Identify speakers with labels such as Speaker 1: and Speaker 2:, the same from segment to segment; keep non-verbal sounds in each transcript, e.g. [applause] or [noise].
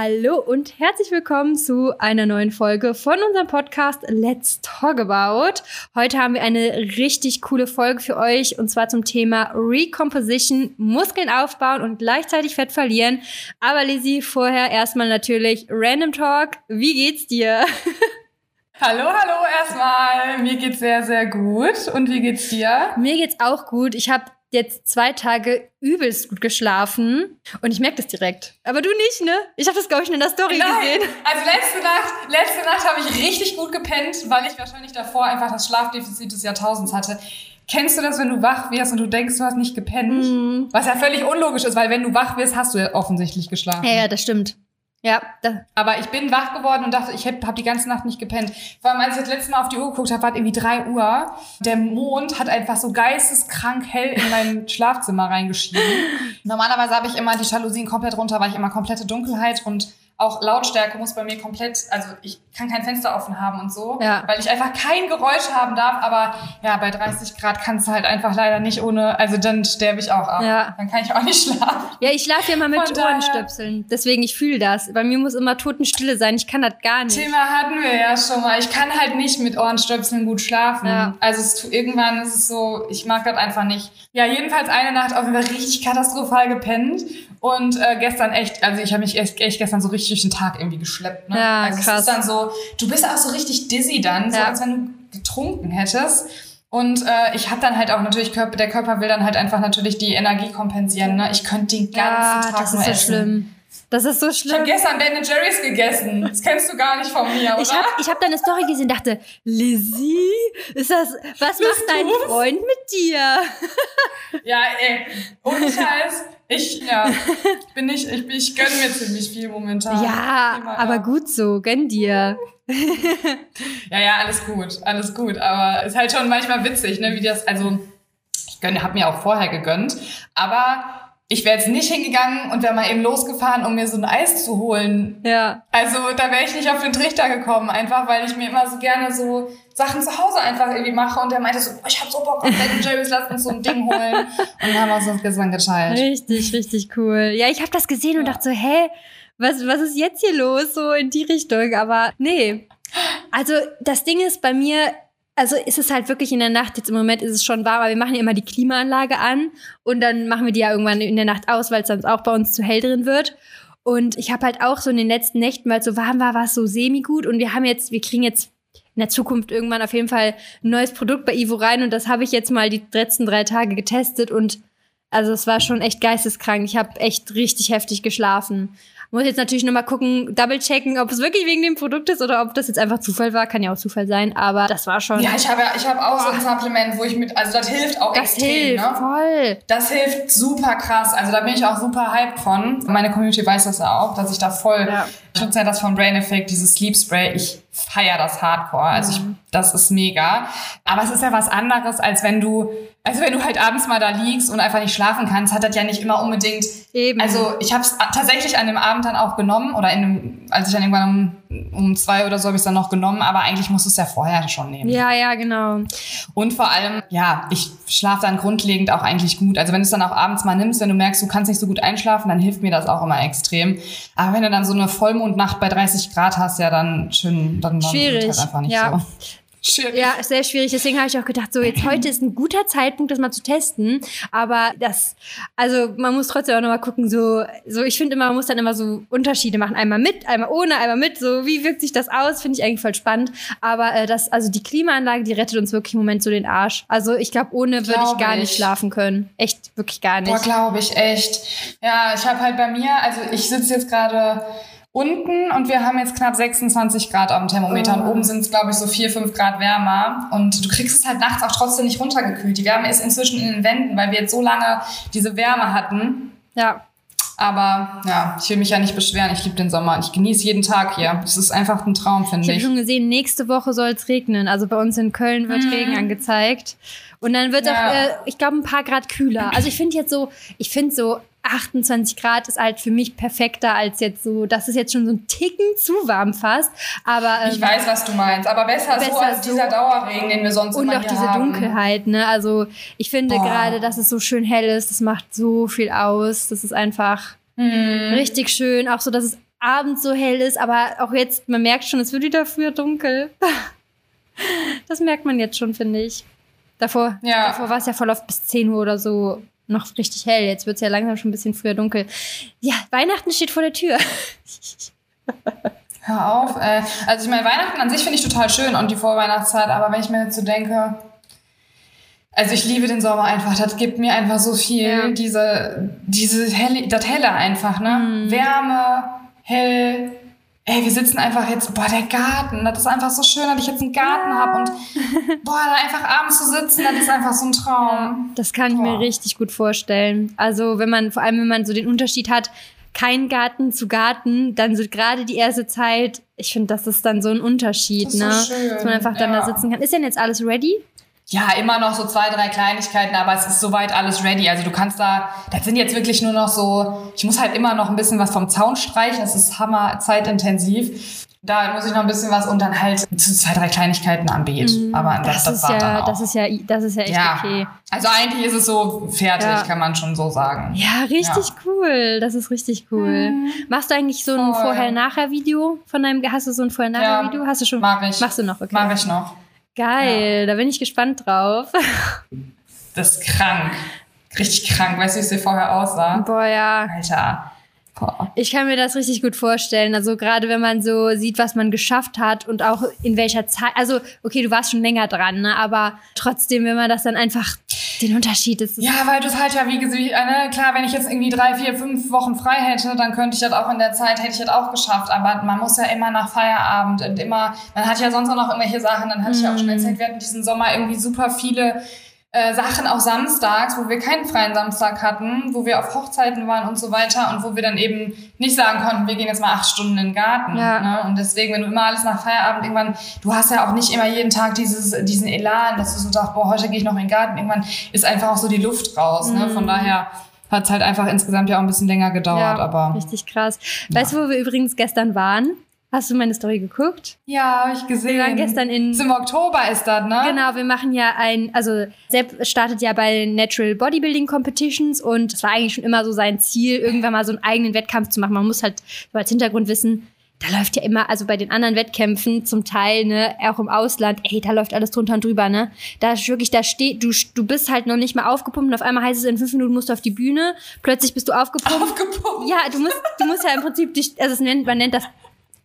Speaker 1: Hallo und herzlich willkommen zu einer neuen Folge von unserem Podcast Let's Talk About. Heute haben wir eine richtig coole Folge für euch und zwar zum Thema Recomposition, Muskeln aufbauen und gleichzeitig Fett verlieren. Aber Lizzie, vorher erstmal natürlich Random Talk. Wie geht's dir? [laughs]
Speaker 2: Hallo, hallo erstmal. Mir geht's sehr, sehr gut. Und wie geht's dir?
Speaker 1: Mir geht's auch gut. Ich habe jetzt zwei Tage übelst gut geschlafen und ich merke das direkt. Aber du nicht, ne? Ich habe das, glaube ich, in der Story
Speaker 2: Nein.
Speaker 1: gesehen.
Speaker 2: Also letzte Nacht, letzte Nacht habe ich richtig gut gepennt, weil ich wahrscheinlich davor einfach das Schlafdefizit des Jahrtausends hatte. Kennst du das, wenn du wach wirst und du denkst, du hast nicht gepennt?
Speaker 1: Mhm.
Speaker 2: Was ja völlig unlogisch ist, weil wenn du wach wirst, hast du ja offensichtlich geschlafen.
Speaker 1: Ja, ja, das stimmt. Ja,
Speaker 2: Aber ich bin wach geworden und dachte, ich habe hab die ganze Nacht nicht gepennt. Vor allem, als ich das letzte Mal auf die Uhr geguckt habe, war es irgendwie drei Uhr. Der Mond hat einfach so geisteskrank hell in mein [laughs] Schlafzimmer reingeschieden. Normalerweise habe ich immer die Jalousien komplett runter, weil ich immer komplette Dunkelheit und auch Lautstärke muss bei mir komplett, also ich kann kein Fenster offen haben und so,
Speaker 1: Ja.
Speaker 2: weil ich einfach kein Geräusch haben darf. Aber ja, bei 30 Grad kannst du halt einfach leider nicht ohne, also dann sterbe ich auch ab.
Speaker 1: Ja.
Speaker 2: Dann kann ich auch nicht schlafen.
Speaker 1: ja ich schlafe ja immer mit
Speaker 2: Von
Speaker 1: Ohrenstöpseln. Deswegen, ich fühle das. Bei mir muss immer Totenstille sein. Ich kann das gar nicht.
Speaker 2: Thema hatten wir ja schon mal. Ich kann halt nicht mit Ohrenstöpseln gut schlafen.
Speaker 1: Ja.
Speaker 2: Also es, irgendwann ist es so, ich mag das einfach nicht. Ja, jedenfalls eine Nacht auf jeden Fall richtig katastrophal gepennt. Und äh, gestern echt, also ich habe mich echt, echt gestern so richtig durch den Tag irgendwie geschleppt. Ne?
Speaker 1: Ja,
Speaker 2: also
Speaker 1: krass.
Speaker 2: es ist dann so, du bist auch so richtig dizzy dann, so
Speaker 1: Ja.
Speaker 2: als wenn du getrunken hättest. Und äh, ich habe dann halt auch natürlich, Körper, der Körper will dann halt einfach natürlich die Energie kompensieren. Ne? Ich könnte den ganzen
Speaker 1: ja,
Speaker 2: Tag
Speaker 1: das
Speaker 2: nur
Speaker 1: ist so
Speaker 2: essen.
Speaker 1: schlimm. Das ist so
Speaker 2: Ich habe
Speaker 1: schlimm.
Speaker 2: gestern Ben Jerry's gegessen. Das kennst du gar nicht von mir, oder?
Speaker 1: Ich habe ich hab deine Story gesehen und dachte, Lizzie, ist das, was macht dein
Speaker 2: du's?
Speaker 1: Freund mit dir?
Speaker 2: Ja, ey, ohne Scheiß. Ich, ja, bin nicht, ich, ich gönn mir ziemlich viel momentan.
Speaker 1: Ja,
Speaker 2: Immer,
Speaker 1: aber
Speaker 2: ja.
Speaker 1: gut so, gönn dir.
Speaker 2: Ja, ja, alles gut, alles gut. Aber ist halt schon manchmal witzig, ne, wie das, also, ich gönne, hab mir auch vorher gegönnt, aber ich wäre jetzt nicht hingegangen und wäre mal eben losgefahren, um mir so ein Eis zu holen.
Speaker 1: Ja.
Speaker 2: Also, da wäre ich nicht auf den Trichter gekommen, einfach weil ich mir immer so gerne so Sachen zu Hause einfach irgendwie mache und der meinte so, oh, ich hab so Bock auf Ben Jerry's, lass uns so ein Ding holen. [laughs] Und dann haben wir uns das gestern geteilt.
Speaker 1: Richtig, richtig cool. Ja, ich habe das gesehen und
Speaker 2: Ja.
Speaker 1: dachte so, hä, was, was ist jetzt hier los? So in die Richtung. Aber nee. Also das Ding ist bei mir, also ist es halt wirklich in der Nacht, jetzt im Moment ist es schon warm, aber wir machen ja immer die Klimaanlage an und dann machen wir die ja irgendwann in der Nacht aus, weil es sonst auch bei uns zu hell drin wird. Und ich habe halt auch so in den letzten Nächten, weil es so warm war, war es so semi-gut und wir haben jetzt, wir kriegen jetzt in der Zukunft irgendwann auf jeden Fall ein neues Produkt bei Ivo rein und das habe ich jetzt mal die letzten drei Tage getestet und also es war schon echt geisteskrank. Ich habe echt richtig heftig geschlafen. Muss jetzt natürlich nur mal gucken, double checken, ob es wirklich wegen dem Produkt ist oder ob das jetzt einfach Zufall war. Kann ja auch Zufall sein, aber das war schon.
Speaker 2: Ja, ich habe ja, ich habe auch so ein Supplement, wo ich mit, also das hilft auch
Speaker 1: das
Speaker 2: extrem,
Speaker 1: hilft
Speaker 2: ne?
Speaker 1: voll.
Speaker 2: Das hilft super krass. Also da bin ich auch super hyped von. Meine Community weiß das ja auch, dass ich da voll.
Speaker 1: Ja.
Speaker 2: Ich nutze ja das von Brain Effect, dieses Sleep Spray. Ich feier das Hardcore. Also ich, das ist mega. Aber es ist ja was anderes, als wenn du, also wenn du halt abends mal da liegst und einfach nicht schlafen kannst, hat das ja nicht immer unbedingt.
Speaker 1: Eben.
Speaker 2: Also ich habe es tatsächlich an dem Abend dann auch genommen oder in dem, als ich dann irgendwann um, um zwei oder so habe ich es dann noch genommen. Aber eigentlich musst du es ja vorher schon nehmen.
Speaker 1: ja, ja, genau.
Speaker 2: Und vor allem, ja, ich schlafe dann grundlegend auch eigentlich gut. Also wenn du es dann auch abends mal nimmst, wenn du merkst, du kannst nicht so gut einschlafen, dann hilft mir das auch immer extrem. Aber wenn du dann so eine Vollmondnacht bei 30 Grad hast, ja, dann schön, dann, dann
Speaker 1: Schwierig,
Speaker 2: halt einfach nicht
Speaker 1: ja.
Speaker 2: so. Schwierig.
Speaker 1: Ja, sehr schwierig. Deswegen habe ich auch gedacht, so jetzt heute ist ein guter Zeitpunkt, das mal zu testen. Aber das, also man muss trotzdem auch nochmal gucken, so, so ich finde immer, man muss dann immer so Unterschiede machen. Einmal mit, einmal ohne, einmal mit. So, wie wirkt sich das aus? Finde ich eigentlich voll spannend. Aber äh, das, also die Klimaanlage, die rettet uns wirklich im Moment so den Arsch. Also ich glaube, ohne würde ich gar nicht
Speaker 2: ich.
Speaker 1: schlafen können. Echt, wirklich gar nicht.
Speaker 2: Boah, glaube ich, echt. Ja, ich habe halt bei mir, also ich sitze jetzt gerade unten und wir haben jetzt knapp 26 Grad am Thermometer und oben sind es, glaube ich, so 4, 5 Grad wärmer. Und du kriegst es halt nachts auch trotzdem nicht runtergekühlt. Die Wärme ist inzwischen in den Wänden, weil wir jetzt so lange diese Wärme hatten.
Speaker 1: Ja.
Speaker 2: Aber ja, ich will mich ja nicht beschweren. Ich liebe den Sommer. Ich genieße jeden Tag hier. Es ist einfach ein Traum,
Speaker 1: Ich
Speaker 2: finde
Speaker 1: habe
Speaker 2: ich.
Speaker 1: schon gesehen, nächste Woche soll es regnen. Also bei uns in Köln wird Regen angezeigt. Und dann wird
Speaker 2: Ja.
Speaker 1: auch, äh, ich glaube, ein paar Grad kühler. Also ich finde jetzt so, ich finde so 28 Grad ist halt für mich perfekter als jetzt so, das ist jetzt schon so ein Ticken zu warm fast. Aber ähm,
Speaker 2: Ich weiß, was du meinst, aber besser, so
Speaker 1: Besser
Speaker 2: als
Speaker 1: so.
Speaker 2: dieser Dauerregen, den wir sonst
Speaker 1: und
Speaker 2: immer
Speaker 1: auch diese
Speaker 2: haben.
Speaker 1: Dunkelheit, ne? Also ich finde
Speaker 2: Boah.
Speaker 1: gerade, dass es so schön hell ist, das macht so viel aus. Das ist einfach
Speaker 2: Hm.
Speaker 1: richtig schön. Auch so, dass es abends so hell ist, aber auch jetzt, man merkt schon, es wird wieder früher dunkel. [laughs] Das merkt man jetzt schon, finde ich. Davor,
Speaker 2: Ja.
Speaker 1: davor war es ja voll oft bis 10 Uhr oder so noch richtig hell. Jetzt wird es ja langsam schon ein bisschen früher dunkel. Ja, Weihnachten steht vor der Tür. [laughs]
Speaker 2: Hör auf. Äh, also ich meine, Weihnachten an sich finde ich total schön und die Vorweihnachtszeit, aber wenn ich mir jetzt so denke, also ich liebe den Sommer einfach, das gibt mir einfach so viel,
Speaker 1: Ja.
Speaker 2: diese, diese helle, das Helle einfach, ne?
Speaker 1: Mhm.
Speaker 2: Wärme, hell. Ey, wir sitzen einfach jetzt, boah, der Garten, das ist einfach so schön, dass ich jetzt einen Garten habe und boah, da einfach abends zu sitzen, das ist einfach so ein Traum.
Speaker 1: Das kann ich mir
Speaker 2: Boah.
Speaker 1: richtig gut vorstellen. Also wenn man, vor allem wenn man so den Unterschied hat, kein Garten zu Garten, dann so gerade die erste Zeit, ich finde, das ist dann so ein Unterschied,
Speaker 2: Das ist so
Speaker 1: ne?
Speaker 2: schön,
Speaker 1: Dass man einfach dann
Speaker 2: ja.
Speaker 1: da sitzen kann. Ist denn jetzt alles ready?
Speaker 2: Ja, immer noch so zwei, drei Kleinigkeiten, aber es ist soweit alles ready. Also du kannst da, das sind jetzt wirklich nur noch so, ich muss halt immer noch ein bisschen was vom Zaun streichen, das ist hammer zeitintensiv. Da muss ich noch ein bisschen was und dann halt zwei, drei Kleinigkeiten am Beet. aber das,
Speaker 1: Mhm. Das,
Speaker 2: das,
Speaker 1: ist
Speaker 2: war dann
Speaker 1: ja, das ist ja, das ist ja echt
Speaker 2: ja.
Speaker 1: okay.
Speaker 2: Also eigentlich ist es so fertig,
Speaker 1: Ja.
Speaker 2: kann man schon so sagen.
Speaker 1: Ja, richtig cool. Das ist richtig cool. Machst du eigentlich so ein
Speaker 2: Mhm.
Speaker 1: Vorher-Nachher-Video von deinem, hast du so ein Vorher-Nachher-Video? Hast du schon?
Speaker 2: Mach ich.
Speaker 1: Machst du noch, okay.
Speaker 2: Mach ich noch.
Speaker 1: Geil, da bin ich gespannt drauf.
Speaker 2: Das ist krank. Richtig krank. Weißt du, wie es dir vorher aussah?
Speaker 1: Boah, ja.
Speaker 2: Alter. Boah.
Speaker 1: Ich kann mir das richtig gut vorstellen. Also gerade wenn man so sieht, was man geschafft hat und auch in welcher Zeit. Also okay, du warst schon länger dran, ne? aber trotzdem, wenn man das dann einfach den Unterschied ist.
Speaker 2: Ja, weil du es halt ja, wie gesagt, ne, klar, wenn ich jetzt irgendwie drei, vier, fünf Wochen frei hätte, dann könnte ich das auch in der Zeit, hätte ich das auch geschafft. Aber man muss ja immer nach Feierabend und immer, man hat ja sonst auch noch irgendwelche Sachen, dann hatte ich ja auch schon erzählt, wir hatten diesen Sommer irgendwie super viele äh, Sachen auch samstags, wo wir keinen freien Samstag hatten, wo wir auf Hochzeiten waren und so weiter und wo wir dann eben nicht sagen konnten, wir gehen jetzt mal acht Stunden in den Garten.
Speaker 1: Ja.
Speaker 2: Ne? Und deswegen, wenn du immer alles nach Feierabend irgendwann, du hast ja auch nicht immer jeden Tag dieses, diesen Elan, dass du so sagst, boah, heute gehe ich noch in den Garten. Irgendwann ist einfach auch so die Luft raus. Ne? Von daher hat es halt einfach insgesamt ja auch ein bisschen länger gedauert. aber
Speaker 1: richtig krass. Weißt du, wo wir übrigens gestern waren? Hast du meine Story geguckt?
Speaker 2: ja, habe ich gesehen.
Speaker 1: Wir waren gestern in
Speaker 2: Im Oktober ist das, ne?
Speaker 1: Genau, wir machen ja ein, also Sepp startet ja bei Natural Bodybuilding Competitions und es war eigentlich schon immer so sein Ziel, irgendwann mal so einen eigenen Wettkampf zu machen. Man muss halt so als Hintergrund wissen, da läuft ja immer, also bei den anderen Wettkämpfen zum Teil, ne, auch im Ausland, ey, da läuft alles drunter und drüber, ne? Da ist wirklich, da steht, du, du bist halt noch nicht mal aufgepumpt und auf einmal heißt es, in fünf Minuten musst du auf die Bühne, plötzlich bist du aufgepumpt.
Speaker 2: Aufgepumpt.
Speaker 1: Ja, du musst, du musst ja im Prinzip dich, also es nennt, man nennt das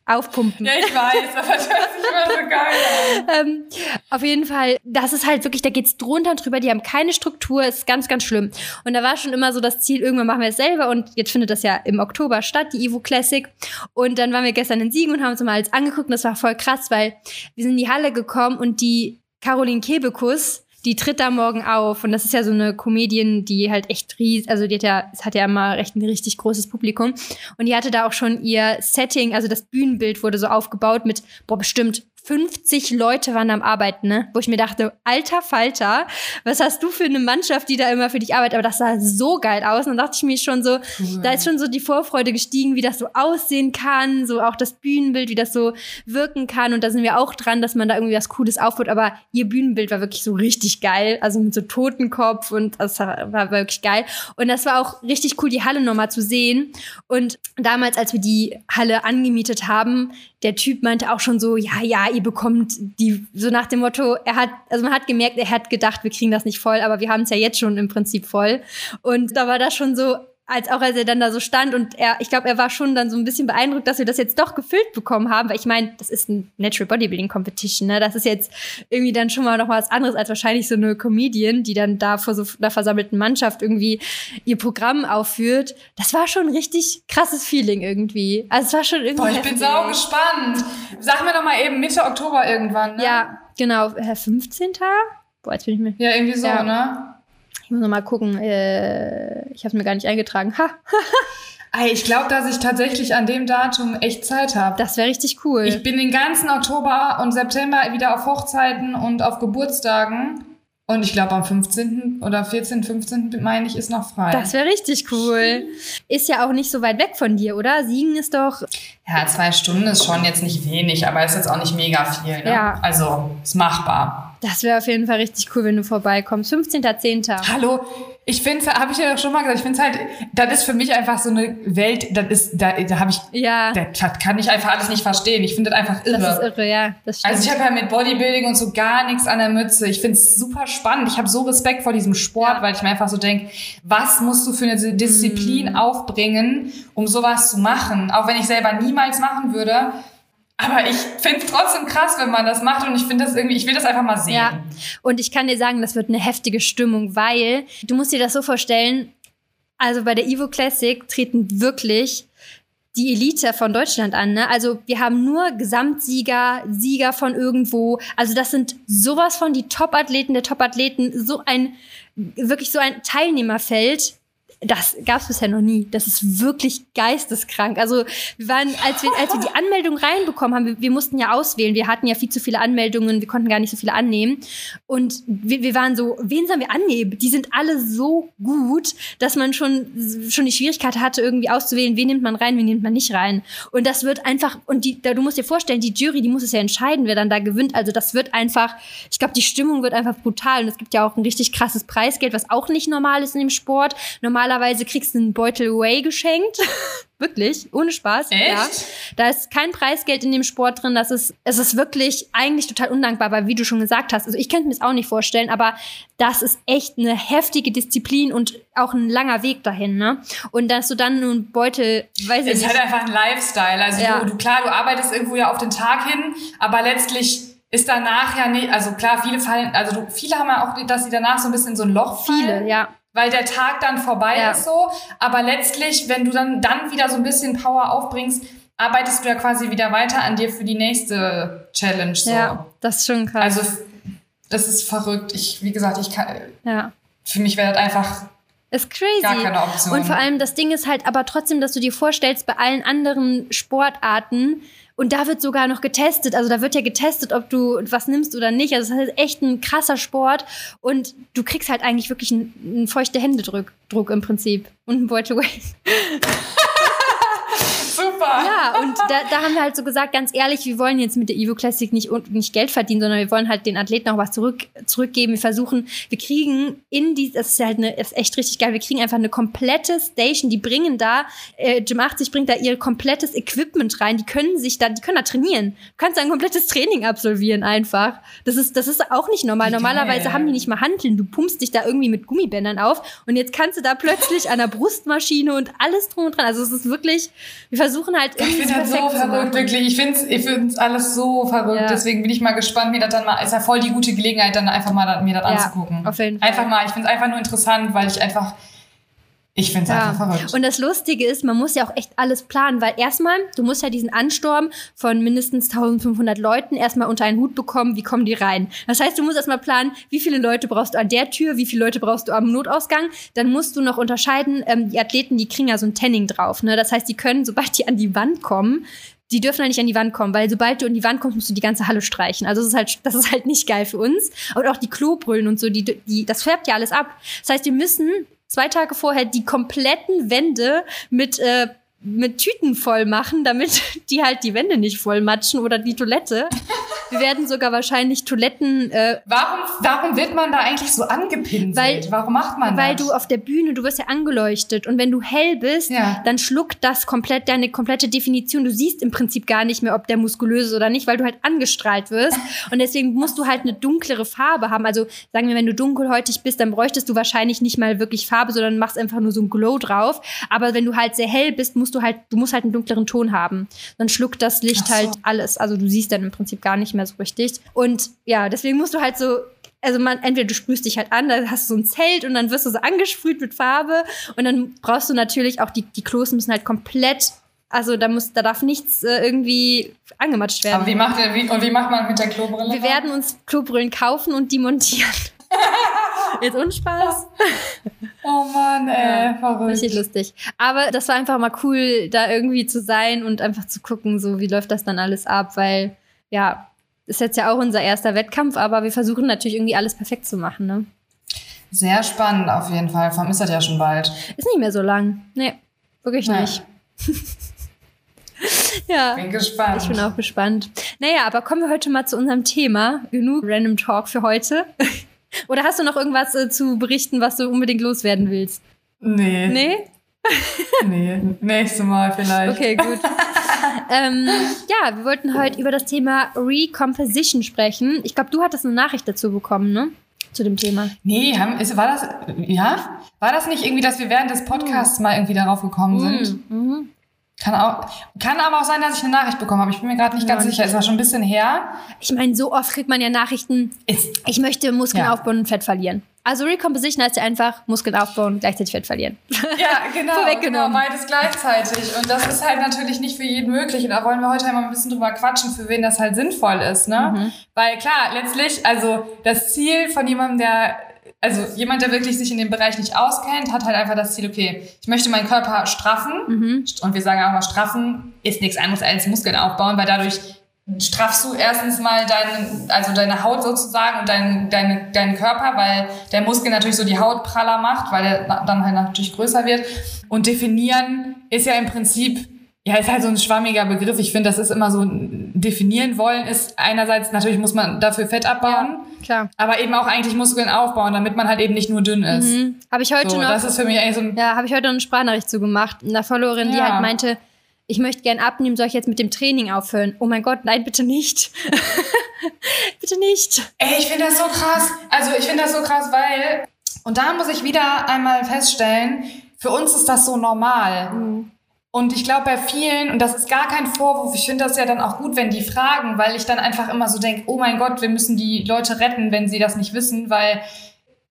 Speaker 1: Aufpumpen.
Speaker 2: Ja, ich weiß, aber das hört sich immer so geil an.
Speaker 1: Ähm, auf jeden Fall, das ist halt wirklich, da geht's drunter und drüber, die haben keine Struktur, ist ganz, ganz schlimm. Und da war schon immer so das Ziel, irgendwann machen wir es selber und jetzt findet das ja im Oktober statt, die Evo Classic. Und dann waren wir gestern in Siegen und haben uns mal alles angeguckt und das war voll krass, weil wir sind in die Halle gekommen und die Caroline Kebekus, die tritt da morgen auf und das ist ja so eine Comedian, die halt echt ries, also die hat ja, es hat ja immer recht ein richtig großes Publikum und die hatte da auch schon ihr Setting, also das Bühnenbild wurde so aufgebaut mit, boah, bestimmt 50 Leute waren am Arbeiten, ne? Wo ich mir dachte, alter Falter, was hast du für eine Mannschaft, die da immer für dich arbeitet? Aber das sah so geil aus. Und dann dachte ich mir schon so, da ist schon so die Vorfreude gestiegen, wie das so aussehen kann, so auch das Bühnenbild, wie das so wirken kann. Und da sind wir auch dran, dass man da irgendwie was Cooles aufbaut. Aber ihr Bühnenbild war wirklich so richtig geil. Also mit so Totenkopf und das war wirklich geil. Und das war auch richtig cool, die Halle nochmal zu sehen. Und damals, als wir die Halle angemietet haben, der Typ meinte auch schon so, ja, ja, ihr bekommt die, so nach dem Motto, er hat, also man hat gemerkt, er hat gedacht, wir kriegen das nicht voll, aber wir haben es ja jetzt schon im Prinzip voll. Und da war das schon so, als auch als er dann da so stand und er, ich glaube, er war schon dann so ein bisschen beeindruckt, dass wir das jetzt doch gefüllt bekommen haben, weil ich meine, das ist ein Natural Bodybuilding Competition, ne? Das ist jetzt irgendwie dann schon mal noch was anderes als wahrscheinlich so eine Comedian, die dann da vor so einer versammelten Mannschaft irgendwie ihr Programm aufführt. Das war schon ein richtig krasses Feeling irgendwie. Also es war schon irgendwie.
Speaker 2: Boah, ich bin sau gespannt. Sag mir doch mal eben Mitte Oktober irgendwann, ne?
Speaker 1: Ja, genau. Äh, 15. Boah, jetzt bin ich mir.
Speaker 2: Ja, irgendwie so,
Speaker 1: Ja.
Speaker 2: ne?
Speaker 1: Ich muss noch mal gucken. Äh, ich habe mir gar nicht eingetragen. Ha,
Speaker 2: ich glaube, dass ich tatsächlich an dem Datum echt Zeit habe.
Speaker 1: das wäre richtig cool.
Speaker 2: Ich bin den ganzen Oktober und September wieder auf Hochzeiten und auf Geburtstagen. Und ich glaube, am 15. oder 14., 15. meine ich, ist noch frei.
Speaker 1: Das wäre richtig cool. Ist ja auch nicht so weit weg von dir, oder? Siegen ist doch.
Speaker 2: ja, zwei Stunden ist schon jetzt nicht wenig, aber ist jetzt auch nicht mega viel. Ne?
Speaker 1: Ja.
Speaker 2: Also, ist machbar.
Speaker 1: Das wäre auf jeden Fall richtig cool, wenn du vorbeikommst. 15.10.
Speaker 2: Hallo, ich finde, habe ich ja schon mal gesagt, ich finde halt, das ist für mich einfach so eine Welt, das ist, da, da habe ich,
Speaker 1: Ja,
Speaker 2: das kann ich einfach alles nicht verstehen. Ich finde das einfach irre.
Speaker 1: das ist irre, ja. Das stimmt.
Speaker 2: Also ich habe ja mit Bodybuilding und so gar nichts an der Mütze. Ich finde es super spannend. Ich habe so Respekt vor diesem Sport,
Speaker 1: Ja.
Speaker 2: weil ich mir einfach so denke, was musst du für eine Disziplin
Speaker 1: Mm.
Speaker 2: aufbringen, um sowas zu machen? Auch wenn ich selber niemals machen würde. Aber ich finde es trotzdem krass, wenn man das macht und ich finde das irgendwie, ich will das einfach mal sehen.
Speaker 1: Ja, und ich kann dir sagen, das wird eine heftige Stimmung, weil du musst dir das so vorstellen, also bei der Evo Classic treten wirklich die Elite von Deutschland an. Ne? Also wir haben nur Gesamtsieger, Sieger von irgendwo. Also das sind sowas von die Top-Athleten der Top-Athleten. So ein, wirklich so ein Teilnehmerfeld. Das gab es bisher noch nie. Das ist wirklich geisteskrank. Also wir waren, als wir, als wir die Anmeldung reinbekommen haben, wir, wir mussten ja auswählen. Wir hatten ja viel zu viele Anmeldungen, wir konnten gar nicht so viele annehmen. Und wir, wir waren so, wen sollen wir annehmen? Die sind alle so gut, dass man schon, schon die Schwierigkeit hatte, irgendwie auszuwählen, wen nimmt man rein, wen nimmt man nicht rein. Und das wird einfach, und die, da, du musst dir vorstellen, die Jury, die muss es ja entscheiden, wer dann da gewinnt. Also das wird einfach, ich glaube, die Stimmung wird einfach brutal. Und es gibt ja auch ein richtig krasses Preisgeld, was auch nicht normal ist in dem Sport. Normalerweise kriegst du einen Beutel Whey geschenkt. [laughs] wirklich, ohne Spaß.
Speaker 2: Echt?
Speaker 1: Ja. Da ist kein Preisgeld in dem Sport drin. Das ist, es ist wirklich eigentlich total undankbar, weil wie du schon gesagt hast, also ich könnte mir das auch nicht vorstellen, aber das ist echt eine heftige Disziplin und auch ein langer Weg dahin, ne? Und dass du dann nur einen Beutel, weiß ich
Speaker 2: Es ist
Speaker 1: nicht.
Speaker 2: halt einfach ein Lifestyle. Also
Speaker 1: Ja.
Speaker 2: du, du, klar, du arbeitest irgendwo ja auf den Tag hin, aber letztlich ist danach ja nicht, also klar, viele fallen, also du, viele haben ja auch, dass sie danach so ein bisschen in so ein Loch fallen.
Speaker 1: Viele, ja.
Speaker 2: Weil der Tag dann vorbei
Speaker 1: Ja.
Speaker 2: ist so, aber letztlich, wenn du dann, dann wieder so ein bisschen Power aufbringst, arbeitest du ja quasi wieder weiter an dir für die nächste Challenge. So.
Speaker 1: Ja, das ist schon krass.
Speaker 2: Also das ist verrückt. Ich, wie gesagt, ich kann,
Speaker 1: ja.
Speaker 2: für mich wäre das einfach
Speaker 1: Ist crazy.
Speaker 2: gar keine Option.
Speaker 1: Und vor allem das Ding ist halt aber trotzdem, dass du dir vorstellst, bei allen anderen Sportarten, und da wird sogar noch getestet, also da wird ja getestet, ob du was nimmst oder nicht. Also es ist echt ein krasser Sport und du kriegst halt eigentlich wirklich einen, einen feuchte Händedruck Druck im Prinzip und einen Beutel Whey. [laughs] Ja, und da, da haben wir halt so gesagt, ganz ehrlich, wir wollen jetzt mit der Evo Classic nicht, nicht Geld verdienen, sondern wir wollen halt den Athleten auch was zurück, zurückgeben. Wir versuchen, wir kriegen in die, das ist halt eine, ist echt richtig geil, wir kriegen einfach eine komplette Station, die bringen da, äh, Gym 80 bringt da ihr komplettes Equipment rein, die können sich da, die können da trainieren. Du kannst da ein komplettes Training absolvieren einfach. Das ist, das ist auch nicht normal.
Speaker 2: Wie
Speaker 1: Normalerweise
Speaker 2: geil.
Speaker 1: haben die nicht mal Hanteln, du pumpst dich da irgendwie mit Gummibändern auf und jetzt kannst du da plötzlich an der Brustmaschine und alles drum und dran. Also es ist wirklich, wir versuchen halt
Speaker 2: Ich
Speaker 1: irgendwie
Speaker 2: finde das so
Speaker 1: zu
Speaker 2: verrückt, wirklich. Ich finde es ich find's alles so verrückt.
Speaker 1: Ja.
Speaker 2: Deswegen bin ich mal gespannt, wie das dann mal. Ist ja voll die gute Gelegenheit, dann einfach mal da- mir das
Speaker 1: Ja,
Speaker 2: anzugucken.
Speaker 1: auf jeden Fall.
Speaker 2: Einfach mal. Ich finde es einfach nur interessant, weil ich einfach. Ich finde es
Speaker 1: Ja.
Speaker 2: einfach verrückt.
Speaker 1: Und das Lustige ist, man muss ja auch echt alles planen, weil erstmal, du musst ja diesen Ansturm von mindestens 1500 Leuten erstmal unter einen Hut bekommen, wie kommen die rein. Das heißt, du musst erstmal planen, wie viele Leute brauchst du an der Tür, wie viele Leute brauchst du am Notausgang. Dann musst du noch unterscheiden, ähm, die Athleten, die kriegen ja so ein Tanning drauf. Ne? Das heißt, die können, sobald die an die Wand kommen, die dürfen ja nicht an die Wand kommen, weil sobald du an die Wand kommst, musst du die ganze Halle streichen. Also das ist halt, das ist halt nicht geil für uns. Und auch die Klobrüllen und so, die, die, das färbt ja alles ab. Das heißt, wir müssen zwei Tage vorher die kompletten Wände mit, äh, mit Tüten voll machen, damit [laughs] die halt die Wände nicht voll matschen oder die Toilette. Wir werden sogar wahrscheinlich Toiletten äh,
Speaker 2: warum, warum wird man da eigentlich so angepinselt?
Speaker 1: Weil-
Speaker 2: warum macht man
Speaker 1: weil
Speaker 2: das?
Speaker 1: du auf der Bühne, du wirst ja angeleuchtet und wenn du hell bist,
Speaker 2: Ja.
Speaker 1: dann schluckt das komplett deine komplette Definition. Du siehst im Prinzip gar nicht mehr, ob der muskulös ist oder nicht, weil du halt angestrahlt wirst [laughs] und deswegen musst du halt eine dunklere Farbe haben. Also sagen wir, wenn du dunkelhäutig bist, dann bräuchtest du wahrscheinlich nicht mal wirklich Farbe, sondern machst einfach nur so ein Glow drauf. Aber wenn du halt sehr hell bist, musst du halt, du musst halt einen dunkleren Ton haben. Dann schluckt das Licht
Speaker 2: so.
Speaker 1: halt alles. Also du siehst dann im Prinzip gar nicht mehr so richtig. Und ja, deswegen musst du halt so also man, entweder du sprühst dich halt an, da hast du so ein Zelt und dann wirst du so angesprüht mit Farbe und dann brauchst du natürlich auch die, die Klos müssen halt komplett, also da muss, da darf nichts äh, irgendwie angematscht werden.
Speaker 2: Aber wie macht, ihr, wie, und wie macht man mit der Klobrille?
Speaker 1: Wir werden uns Klobrillen kaufen und die montieren. Jetzt Unspaß. [laughs]
Speaker 2: Oh Mann, ey, verrückt.
Speaker 1: Richtig lustig. Aber das war einfach mal cool, da irgendwie zu sein und einfach zu gucken, so wie läuft das dann alles ab, weil ja, ist jetzt ja auch unser erster Wettkampf, aber wir versuchen natürlich irgendwie alles perfekt zu machen, ne?
Speaker 2: Sehr spannend auf jeden Fall. Vor allem ist das ja schon bald.
Speaker 1: Ist nicht mehr so lang. Nee, wirklich
Speaker 2: Ja.
Speaker 1: nicht. [laughs] Ja.
Speaker 2: Bin gespannt.
Speaker 1: Ich bin auch gespannt. Naja, aber kommen wir heute mal zu unserem Thema. Genug Random Talk für heute. [laughs] Oder hast du noch irgendwas äh, zu berichten, was du unbedingt loswerden willst?
Speaker 2: Nee.
Speaker 1: Nee? [laughs]
Speaker 2: Nee. Nächstes Mal vielleicht.
Speaker 1: Okay, gut. [laughs] ähm, ja, wir wollten heute über das Thema Recomposition sprechen. Ich glaube, du hattest eine Nachricht dazu bekommen, ne? Zu dem Thema.
Speaker 2: Nee, haben, ist, war das, ja? War das nicht irgendwie, dass wir während des Podcasts mal irgendwie darauf gekommen sind?
Speaker 1: Mhm.
Speaker 2: Kann, auch, kann aber auch sein, dass ich eine Nachricht bekommen habe. Ich bin mir gerade nicht ganz
Speaker 1: Ja.
Speaker 2: sicher. Es war schon ein bisschen her.
Speaker 1: Ich meine, so oft kriegt man ja Nachrichten,
Speaker 2: Ist,
Speaker 1: ich möchte Muskeln
Speaker 2: Ja.
Speaker 1: aufbauen und Fett verlieren. Also Recomposition heißt ja einfach Muskeln aufbauen und gleichzeitig Fett verlieren.
Speaker 2: ja, genau, [laughs]
Speaker 1: Vorweggenommen.
Speaker 2: genau, beides gleichzeitig. Und das ist halt natürlich nicht für jeden möglich. Und da wollen wir heute einmal ein bisschen drüber quatschen, für wen das halt sinnvoll ist. Ne? Weil klar, letztlich, also das Ziel von jemandem, der also jemand, der wirklich sich in dem Bereich nicht auskennt, hat halt einfach das Ziel, okay, ich möchte meinen Körper straffen. Und wir sagen auch mal, straffen ist nichts anderes als Muskeln aufbauen, weil dadurch straffst du erstens mal deine, also deine Haut sozusagen und dein, deine, deinen Körper, weil der Muskel natürlich so die Haut praller macht, weil er dann halt natürlich größer wird. Und definieren ist ja im Prinzip, ja, ist halt so ein schwammiger Begriff. Ich finde, das ist immer so, definieren wollen ist einerseits, natürlich muss man dafür Fett abbauen,
Speaker 1: Klar.
Speaker 2: aber eben auch eigentlich Muskeln aufbauen, damit man halt eben nicht nur dünn ist.
Speaker 1: Mhm. Habe ich heute
Speaker 2: So,
Speaker 1: noch.
Speaker 2: das ist für mich eigentlich so ein,
Speaker 1: Ja, habe ich heute noch eine Sprachnachricht zu gemacht. Einer Followerin, die
Speaker 2: Ja.
Speaker 1: halt meinte, ich möchte gern abnehmen, soll ich jetzt mit dem Training aufhören? Oh mein Gott, nein, bitte nicht. [laughs] bitte nicht.
Speaker 2: Ey, ich finde das so krass. Also ich finde das so krass, weil, und da muss ich wieder einmal feststellen, für uns ist das so normal. Und ich glaube bei vielen, und das ist gar kein Vorwurf, ich finde das ja dann auch gut, wenn die fragen, weil ich dann einfach immer so denke, oh mein Gott, wir müssen die Leute retten, wenn sie das nicht wissen, weil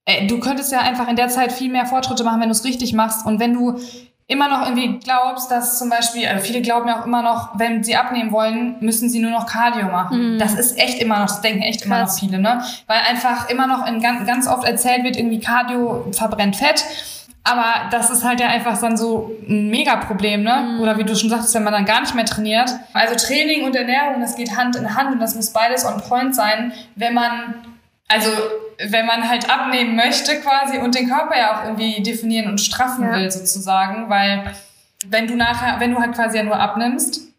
Speaker 2: äh, du könntest ja einfach in der Zeit viel mehr Fortschritte machen, wenn du es richtig machst. Und wenn du immer noch irgendwie glaubst, dass zum Beispiel, also viele glauben ja auch immer noch, wenn sie abnehmen wollen, müssen sie nur noch Cardio machen. Das ist echt immer noch, das denken echt immer noch
Speaker 1: Krass.
Speaker 2: viele, ne? Weil einfach immer noch in, ganz, ganz oft erzählt wird, irgendwie Cardio verbrennt Fett. Aber das ist halt ja einfach dann so ein Megaproblem, ne? Oder wie du schon sagtest, wenn man dann gar nicht mehr trainiert. Also Training und Ernährung, das geht Hand in Hand und das muss beides on point sein, wenn man, also wenn man halt abnehmen möchte quasi und den Körper ja auch irgendwie definieren und straffen
Speaker 1: Ja.
Speaker 2: will sozusagen, weil wenn du nachher, wenn du halt quasi ja nur abnimmst,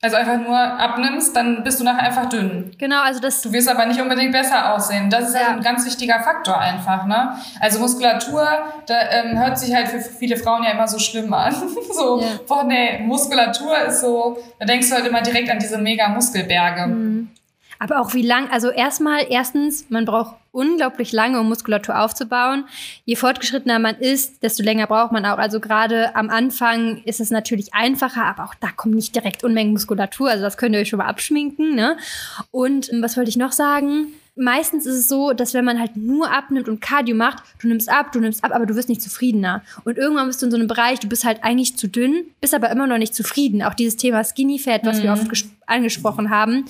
Speaker 2: also einfach nur abnimmst, dann bist du nachher einfach dünn.
Speaker 1: Genau, also das.
Speaker 2: Du wirst aber nicht unbedingt besser aussehen. Das ist
Speaker 1: Ja.
Speaker 2: ein ganz wichtiger Faktor einfach, ne? Also Muskulatur, da ähm, hört sich halt für viele Frauen ja immer so schlimm an. [laughs] so,
Speaker 1: Ja.
Speaker 2: boah, nee, Muskulatur ist so, da denkst du halt immer direkt an diese mega Muskelberge.
Speaker 1: Mhm. Aber auch wie lang, also erstmal, erstens, man braucht unglaublich lange, um Muskulatur aufzubauen. Je fortgeschrittener man ist, desto länger braucht man auch. Also gerade am Anfang ist es natürlich einfacher, aber auch da kommt nicht direkt Unmengen Muskulatur. Also das könnt ihr euch schon mal abschminken. Ne? Und ähm, was wollte ich noch sagen? Meistens ist es so, dass wenn man halt nur abnimmt und Cardio macht, du nimmst ab, du nimmst ab, aber du wirst nicht zufriedener. Und irgendwann bist du in so einem Bereich, du bist halt eigentlich zu dünn, bist aber immer noch nicht zufrieden. Auch dieses Thema Skinny Fat, was wir oft ges- angesprochen haben,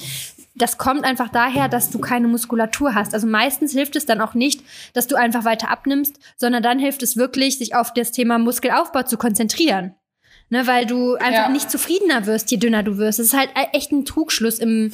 Speaker 1: das kommt einfach daher, dass du keine Muskulatur hast. Also meistens hilft es dann auch nicht, dass du einfach weiter abnimmst, sondern dann hilft es wirklich, sich auf das Thema Muskelaufbau zu konzentrieren. Ne, weil du einfach
Speaker 2: Ja.
Speaker 1: nicht zufriedener wirst, je dünner du wirst. Das ist halt e- echt ein Trugschluss im,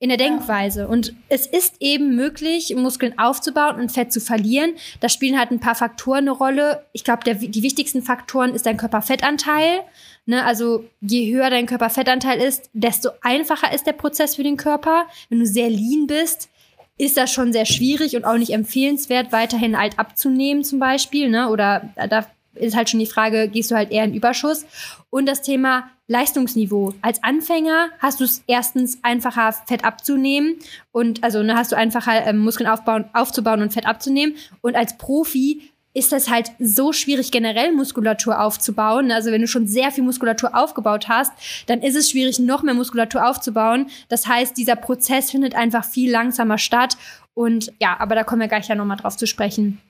Speaker 1: in der Denkweise. Und es ist eben möglich, Muskeln aufzubauen und Fett zu verlieren. Da spielen halt ein paar Faktoren eine Rolle. Ich glaube, die wichtigsten Faktoren ist dein Körperfettanteil. Ne, also je höher dein Körperfettanteil ist, desto einfacher ist der Prozess für den Körper. Wenn du sehr lean bist, ist das schon sehr schwierig und auch nicht empfehlenswert, weiterhin alt abzunehmen zum Beispiel. Ne? Oder da ist halt schon die Frage, gehst du halt eher in Überschuss? Und das Thema Leistungsniveau. Als Anfänger hast du es erstens einfacher, Fett abzunehmen und also ne, hast du einfacher ähm, Muskeln aufbauen, aufzubauen und Fett abzunehmen. Und als Profi ist das halt so schwierig, generell Muskulatur aufzubauen. Also wenn du schon sehr viel Muskulatur aufgebaut hast, dann ist es schwierig, noch mehr Muskulatur aufzubauen. Das heißt, dieser Prozess findet einfach viel langsamer statt. Und ja, aber da kommen wir gleich ja nochmal drauf zu sprechen.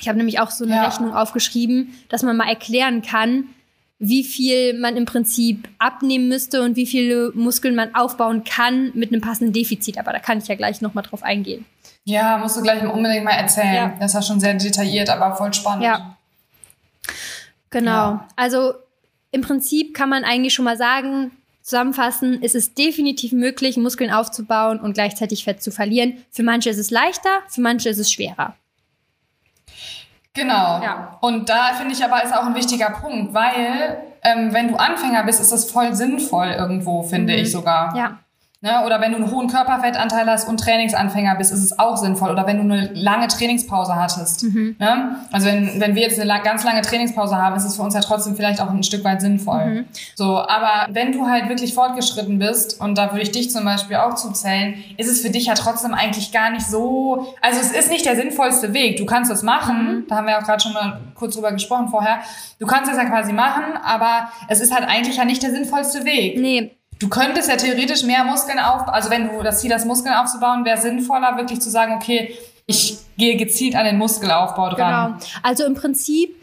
Speaker 1: Ich habe nämlich auch so eine
Speaker 2: Ja.
Speaker 1: Rechnung aufgeschrieben, dass man mal erklären kann, wie viel man im Prinzip abnehmen müsste und wie viele Muskeln man aufbauen kann mit einem passenden Defizit. Aber da kann ich ja gleich nochmal drauf eingehen.
Speaker 2: Ja, musst du gleich unbedingt mal erzählen.
Speaker 1: Ja.
Speaker 2: Das ist ja schon sehr detailliert, aber voll spannend.
Speaker 1: Ja. Genau.
Speaker 2: Ja.
Speaker 1: Also im Prinzip kann man eigentlich schon mal sagen, zusammenfassen, ist es definitiv möglich, Muskeln aufzubauen und gleichzeitig Fett zu verlieren. Für manche ist es leichter, für manche ist es schwerer.
Speaker 2: Genau.
Speaker 1: Ja.
Speaker 2: Und da finde ich aber ist auch ein wichtiger Punkt, weil ähm, wenn du Anfänger bist, ist das voll sinnvoll irgendwo, finde
Speaker 1: Mhm.
Speaker 2: ich sogar.
Speaker 1: Ja.
Speaker 2: Ne? Oder wenn du einen hohen Körperfettanteil hast und Trainingsanfänger bist, ist es auch sinnvoll. Oder wenn du eine lange Trainingspause hattest.
Speaker 1: Mhm.
Speaker 2: Ne? Also wenn, wenn wir jetzt eine ganz lange Trainingspause haben, ist es für uns ja trotzdem vielleicht auch ein Stück weit sinnvoll.
Speaker 1: Mhm.
Speaker 2: So, aber wenn du halt wirklich fortgeschritten bist, und da würde ich dich zum Beispiel auch zuzählen, ist es für dich ja trotzdem eigentlich gar nicht so. Also es ist nicht der sinnvollste Weg. Du kannst es machen,
Speaker 1: Mhm.
Speaker 2: da haben wir auch gerade schon mal kurz drüber gesprochen vorher. Du kannst es ja quasi machen, aber es ist halt eigentlich ja nicht der sinnvollste Weg.
Speaker 1: Nee,
Speaker 2: Du könntest ja theoretisch mehr Muskeln aufbauen. Also wenn du das Ziel hast, Muskeln aufzubauen, wäre sinnvoller, wirklich zu sagen, okay, ich gehe gezielt an den Muskelaufbau dran.
Speaker 1: Genau. Also im Prinzip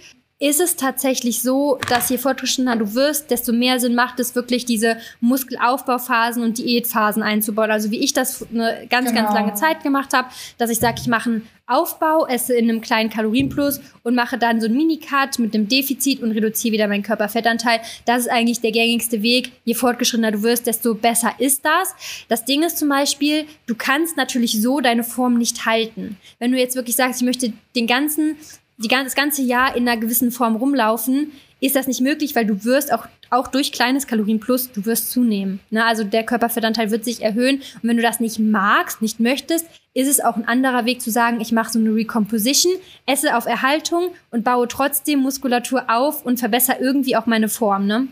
Speaker 1: ist es tatsächlich so, dass je fortgeschrittener du wirst, desto mehr Sinn macht es wirklich, diese Muskelaufbauphasen und Diätphasen einzubauen. Also wie ich das eine ganz,
Speaker 2: Genau.
Speaker 1: ganz lange Zeit gemacht habe, dass ich sage, ich mache einen Aufbau, esse in einem kleinen Kalorienplus und mache dann so einen Minicut mit einem Defizit und reduziere wieder meinen Körperfettanteil. Das ist eigentlich der gängigste Weg. Je fortgeschrittener du wirst, desto besser ist das. Das Ding ist zum Beispiel, du kannst natürlich so deine Form nicht halten. Wenn du jetzt wirklich sagst, ich möchte den ganzen die gan- das ganze Jahr in einer gewissen Form rumlaufen, ist das nicht möglich, weil du wirst auch, auch durch kleines Kalorienplus, du wirst zunehmen. Ne? Also der Körperfettanteil wird sich erhöhen. Und wenn du das nicht magst, nicht möchtest, ist es auch ein anderer Weg zu sagen, ich mache so eine Recomposition, esse auf Erhaltung und baue trotzdem Muskulatur auf und verbessere irgendwie auch meine Form. Ne?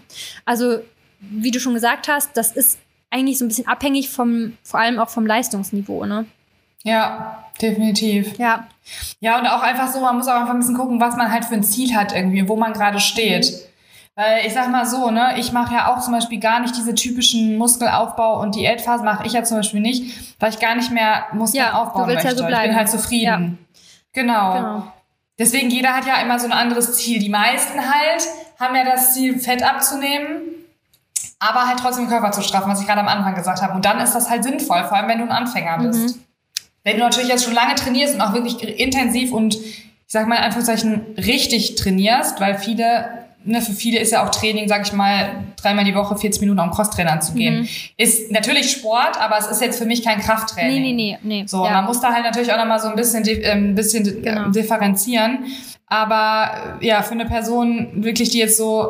Speaker 1: Also, wie du schon gesagt hast, das ist eigentlich so ein bisschen abhängig vom, vor allem auch vom Leistungsniveau. Ne?
Speaker 2: Ja, definitiv.
Speaker 1: Ja.
Speaker 2: Ja, und auch einfach so, man muss auch einfach ein bisschen gucken, was man halt für ein Ziel hat irgendwie, wo man gerade steht. Weil ich sag mal so, ne, ich mache ja auch zum Beispiel gar nicht diese typischen Muskelaufbau- und Diätphasen, mache ich ja zum Beispiel nicht, weil ich gar nicht mehr Muskeln
Speaker 1: Ja, du
Speaker 2: aufbauen
Speaker 1: willst ja
Speaker 2: möchte.
Speaker 1: so
Speaker 2: ich bin halt zufrieden. Genau.
Speaker 1: Genau.
Speaker 2: Deswegen, jeder hat ja immer so ein anderes Ziel. Die meisten halt haben ja das Ziel, Fett abzunehmen, aber halt trotzdem den Körper zu straffen, was ich gerade am Anfang gesagt habe. Und dann ist das halt sinnvoll, vor allem wenn du ein Anfänger bist. Wenn du natürlich jetzt schon lange trainierst und auch wirklich intensiv und ich sag mal in Anführungszeichen richtig trainierst, weil viele, ne, für viele ist ja auch Training, sag ich mal, dreimal die Woche 40 Minuten am Crosstrainer zu gehen. Ist natürlich Sport, aber es ist jetzt für mich kein Krafttraining.
Speaker 1: Nee, nee, nee, nee.
Speaker 2: So,
Speaker 1: ja.
Speaker 2: man muss da halt natürlich auch nochmal so ein bisschen, di- ähm, ein bisschen
Speaker 1: Genau.
Speaker 2: differenzieren. Aber ja, für eine Person wirklich, die jetzt so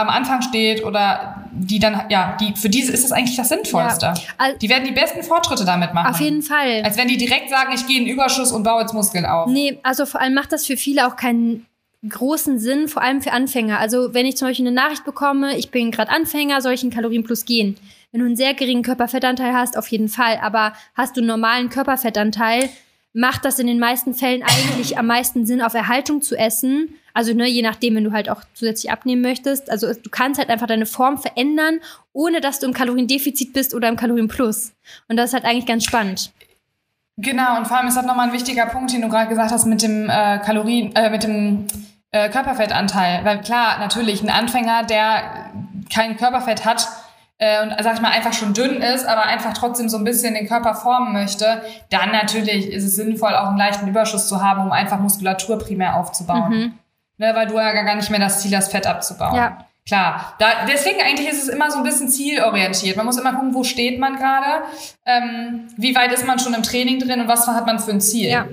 Speaker 2: am Anfang steht oder die dann, ja, die, für diese ist das eigentlich das Sinnvollste.
Speaker 1: Ja. Al-
Speaker 2: Die werden die besten Fortschritte damit machen.
Speaker 1: Auf jeden Fall.
Speaker 2: Als wenn die direkt sagen, ich gehe in den Überschuss und baue jetzt Muskeln auf.
Speaker 1: Nee, also vor allem macht das für viele auch keinen großen Sinn, vor allem für Anfänger. Also wenn ich zum Beispiel eine Nachricht bekomme, ich bin gerade Anfänger, soll ich einen Kalorienplus gehen? Wenn du einen sehr geringen Körperfettanteil hast, auf jeden Fall. Aber hast du einen normalen Körperfettanteil, macht das in den meisten Fällen eigentlich am meisten Sinn, auf Erhaltung zu essen. Also ne, je nachdem, wenn du halt auch zusätzlich abnehmen möchtest. Also du kannst halt einfach deine Form verändern, ohne dass du im Kaloriendefizit bist oder im Kalorienplus. Und das ist halt eigentlich ganz spannend.
Speaker 2: Genau, und vor allem ist das nochmal ein wichtiger Punkt, den du gerade gesagt hast mit dem äh, Kalorien, äh, mit dem äh, Körperfettanteil. Weil klar, natürlich, ein Anfänger, der kein Körperfett hat äh, und sag ich mal einfach schon dünn ist, aber einfach trotzdem so ein bisschen den Körper formen möchte, dann natürlich ist es sinnvoll, auch einen leichten Überschuss zu haben, um einfach Muskulatur primär aufzubauen. Ne, weil du ja gar nicht mehr das Ziel hast, Fett abzubauen.
Speaker 1: Ja.
Speaker 2: Klar, da, deswegen eigentlich ist es immer so ein bisschen zielorientiert. Man muss immer gucken, wo steht man gerade, ähm, wie weit ist man schon im Training drin und was hat man für ein Ziel.
Speaker 1: Ja.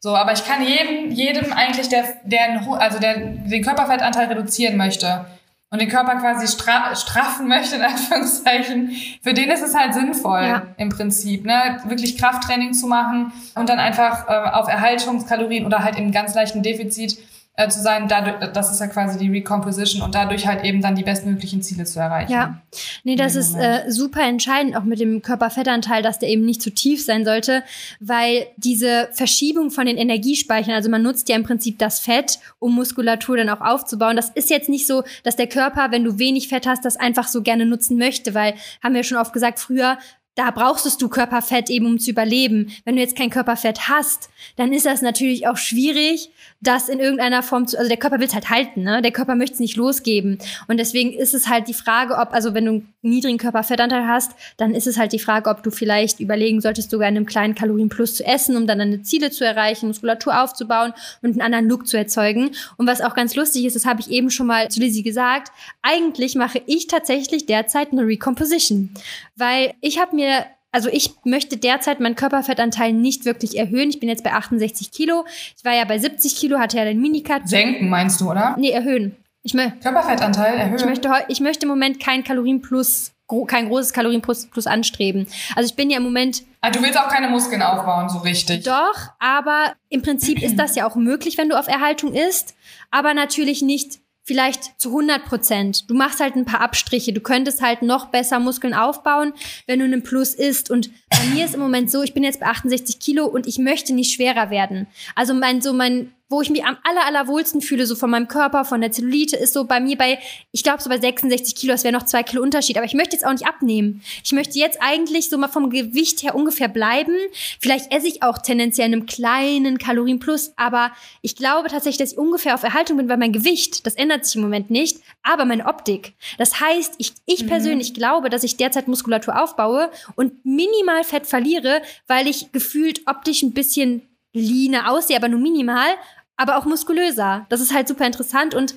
Speaker 2: So, aber ich kann jedem, jedem eigentlich, der, der, also der den Körperfettanteil reduzieren möchte und den Körper quasi stra straffen möchte, in Anführungszeichen, für den ist es halt sinnvoll
Speaker 1: Ja.
Speaker 2: im Prinzip, ne? wirklich Krafttraining zu machen und dann einfach äh, auf Erhaltungskalorien oder halt im ganz leichten Defizit äh, zu sein, dadurch, das ist ja quasi die Recomposition und dadurch halt eben dann die bestmöglichen Ziele zu erreichen.
Speaker 1: Ja, nee, das ist äh, super entscheidend, auch mit dem Körperfettanteil, dass der eben nicht zu tief sein sollte, weil diese Verschiebung von den Energiespeichern, also man nutzt ja im Prinzip das Fett, um Muskulatur dann auch aufzubauen. Das ist jetzt nicht so, dass der Körper, wenn du wenig Fett hast, das einfach so gerne nutzen möchte, weil, haben wir schon oft gesagt, früher da brauchst du Körperfett eben, um zu überleben. Wenn du jetzt kein Körperfett hast, dann ist das natürlich auch schwierig, das in irgendeiner Form zu, also der Körper will es halt halten, ne? Der Körper möchte es nicht losgeben. Und deswegen ist es halt die Frage, ob, also wenn du einen niedrigen Körperfettanteil hast, dann ist es halt die Frage, ob du vielleicht überlegen solltest, sogar in einem kleinen Kalorienplus zu essen, um dann deine Ziele zu erreichen, Muskulatur aufzubauen und einen anderen Look zu erzeugen. Und was auch ganz lustig ist, das habe ich eben schon mal zu Lizzie gesagt, eigentlich mache ich tatsächlich derzeit eine Recomposition. Weil ich habe mir also ich möchte derzeit meinen Körperfettanteil nicht wirklich erhöhen. Ich bin jetzt bei 68 Kilo. Ich war ja bei 70 Kilo, hatte ja den Minicut.
Speaker 2: Senken meinst du, oder?
Speaker 1: Nee, erhöhen. Ich, mö
Speaker 2: Körperfettanteil erhöhen.
Speaker 1: ich, möchte, ich möchte im Moment kein Kalorienplus, kein großes Kalorienplus plus anstreben. Also ich bin ja im Moment
Speaker 2: ah, du willst auch keine Muskeln aufbauen, so richtig.
Speaker 1: Doch, aber im Prinzip ist das ja auch möglich, wenn du auf Erhaltung isst, aber natürlich nicht vielleicht zu 100 Prozent. Du machst halt ein paar Abstriche. Du könntest halt noch besser Muskeln aufbauen, wenn du einen Plus isst. Und bei mir ist im Moment so, ich bin jetzt bei 68 Kilo und ich möchte nicht schwerer werden. Also mein, so mein, wo ich mich am aller, allerwohlsten fühle, so von meinem Körper, von der Zellulite, ist so bei mir bei, ich glaube so bei 66 Kilo, das wäre noch zwei Kilo Unterschied. Aber ich möchte jetzt auch nicht abnehmen. Ich möchte jetzt eigentlich so mal vom Gewicht her ungefähr bleiben. Vielleicht esse ich auch tendenziell in einem kleinen Kalorienplus, aber ich glaube tatsächlich, dass ich ungefähr auf Erhaltung bin, weil mein Gewicht, das ändert sich im Moment nicht, aber meine Optik. Das heißt, ich, ich persönlich glaube, dass ich derzeit Muskulatur aufbaue und minimal Fett verliere, weil ich gefühlt optisch ein bisschen leaner aussehe, aber nur minimal, aber auch muskulöser. Das ist halt super interessant und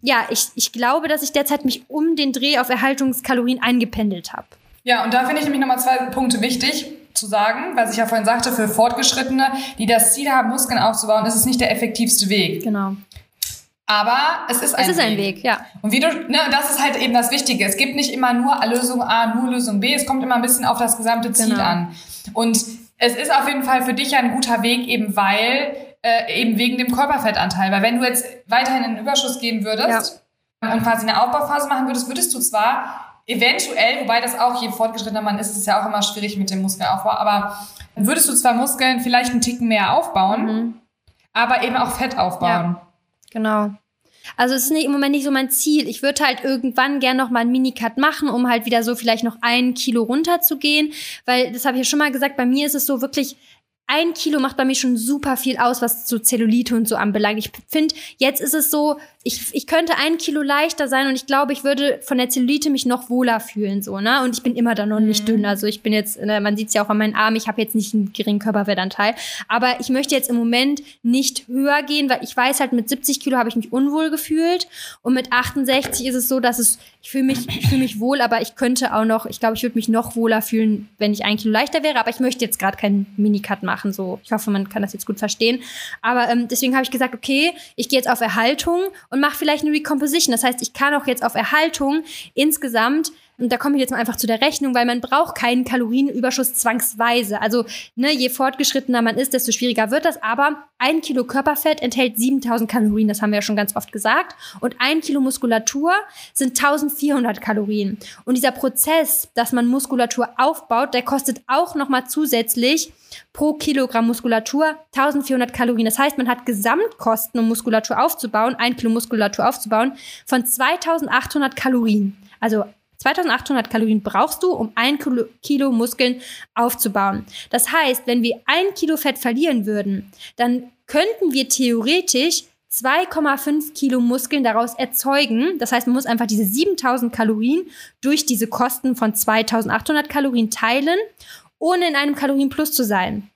Speaker 1: ja, ich, ich glaube, dass ich derzeit mich um den Dreh auf Erhaltungskalorien eingependelt habe.
Speaker 2: Ja, und da finde ich nämlich nochmal zwei Punkte wichtig zu sagen, was ich ja vorhin sagte, für Fortgeschrittene, die das Ziel haben, Muskeln aufzubauen, ist es nicht der effektivste Weg.
Speaker 1: Genau.
Speaker 2: Aber es ist ein
Speaker 1: Es ist ein Weg, ja.
Speaker 2: Und wie du, ne, das ist halt eben das Wichtige. Es gibt nicht immer nur Lösung A, nur Lösung B. Es kommt immer ein bisschen auf das gesamte Ziel
Speaker 1: Genau.
Speaker 2: an. Und es ist auf jeden Fall für dich ja ein guter Weg, eben weil, äh, eben wegen dem Körperfettanteil. Weil wenn du jetzt weiterhin in den Überschuss gehen würdest und quasi eine Aufbauphase machen würdest, würdest du zwar eventuell, wobei das auch je fortgeschrittener man ist, ist es ja auch immer schwierig mit dem Muskelaufbau, aber würdest du zwar Muskeln vielleicht einen Ticken mehr aufbauen,
Speaker 1: Mhm.
Speaker 2: aber eben auch Fett aufbauen.
Speaker 1: Genau. Also es ist nicht, im Moment nicht so mein Ziel. Ich würde halt irgendwann gern noch mal einen Minicut machen, um halt wieder so vielleicht noch ein Kilo runterzugehen. Weil, das habe ich ja schon mal gesagt, bei mir ist es so wirklich, ein Kilo macht bei mir schon super viel aus, was so Zellulite und so anbelangt. Ich finde, jetzt ist es so, ich, ich könnte ein Kilo leichter sein und ich glaube, ich würde von der Zellulite mich noch wohler fühlen, so, ne? Und ich bin immer dann noch nicht dünn. Also ich bin jetzt, ne, man sieht es ja auch an meinen Armen, ich habe jetzt nicht einen geringen Körperfettanteil. Aber ich möchte jetzt im Moment nicht höher gehen, weil ich weiß halt, mit 70 Kilo habe ich mich unwohl gefühlt. Und mit 68 ist es so, dass es, ich fühle mich, ich fühle mich wohl, aber ich könnte auch noch, ich glaube, ich würde mich noch wohler fühlen, wenn ich ein Kilo leichter wäre. Aber ich möchte jetzt gerade keinen Minicut machen. So, ich hoffe, man kann das jetzt gut verstehen. Aber ähm, deswegen habe ich gesagt, okay, ich gehe jetzt auf Erhaltung und mache vielleicht eine Recomposition. Das heißt, ich kann auch jetzt auf Erhaltung insgesamt und da komme ich jetzt mal einfach zu der Rechnung, weil man braucht keinen Kalorienüberschuss zwangsweise. Also, ne, je fortgeschrittener man ist, desto schwieriger wird das. Aber ein Kilo Körperfett enthält 7000 Kalorien, das haben wir ja schon ganz oft gesagt. Und ein Kilo Muskulatur sind 1400 Kalorien. Und dieser Prozess, dass man Muskulatur aufbaut, der kostet auch nochmal zusätzlich pro Kilogramm Muskulatur 1400 Kalorien. Das heißt, man hat Gesamtkosten, um Muskulatur aufzubauen, ein Kilo Muskulatur aufzubauen, von 2800 Kalorien. Also 2800 Kalorien brauchst du, um ein Kilo, Muskeln aufzubauen. Das heißt, wenn wir ein Kilo Fett verlieren würden, dann könnten wir theoretisch 2,5 Kilo Muskeln daraus erzeugen. Das heißt, man muss einfach diese 7000 Kalorien durch diese Kosten von 2800 Kalorien teilen, ohne in einem Kalorienplus zu sein.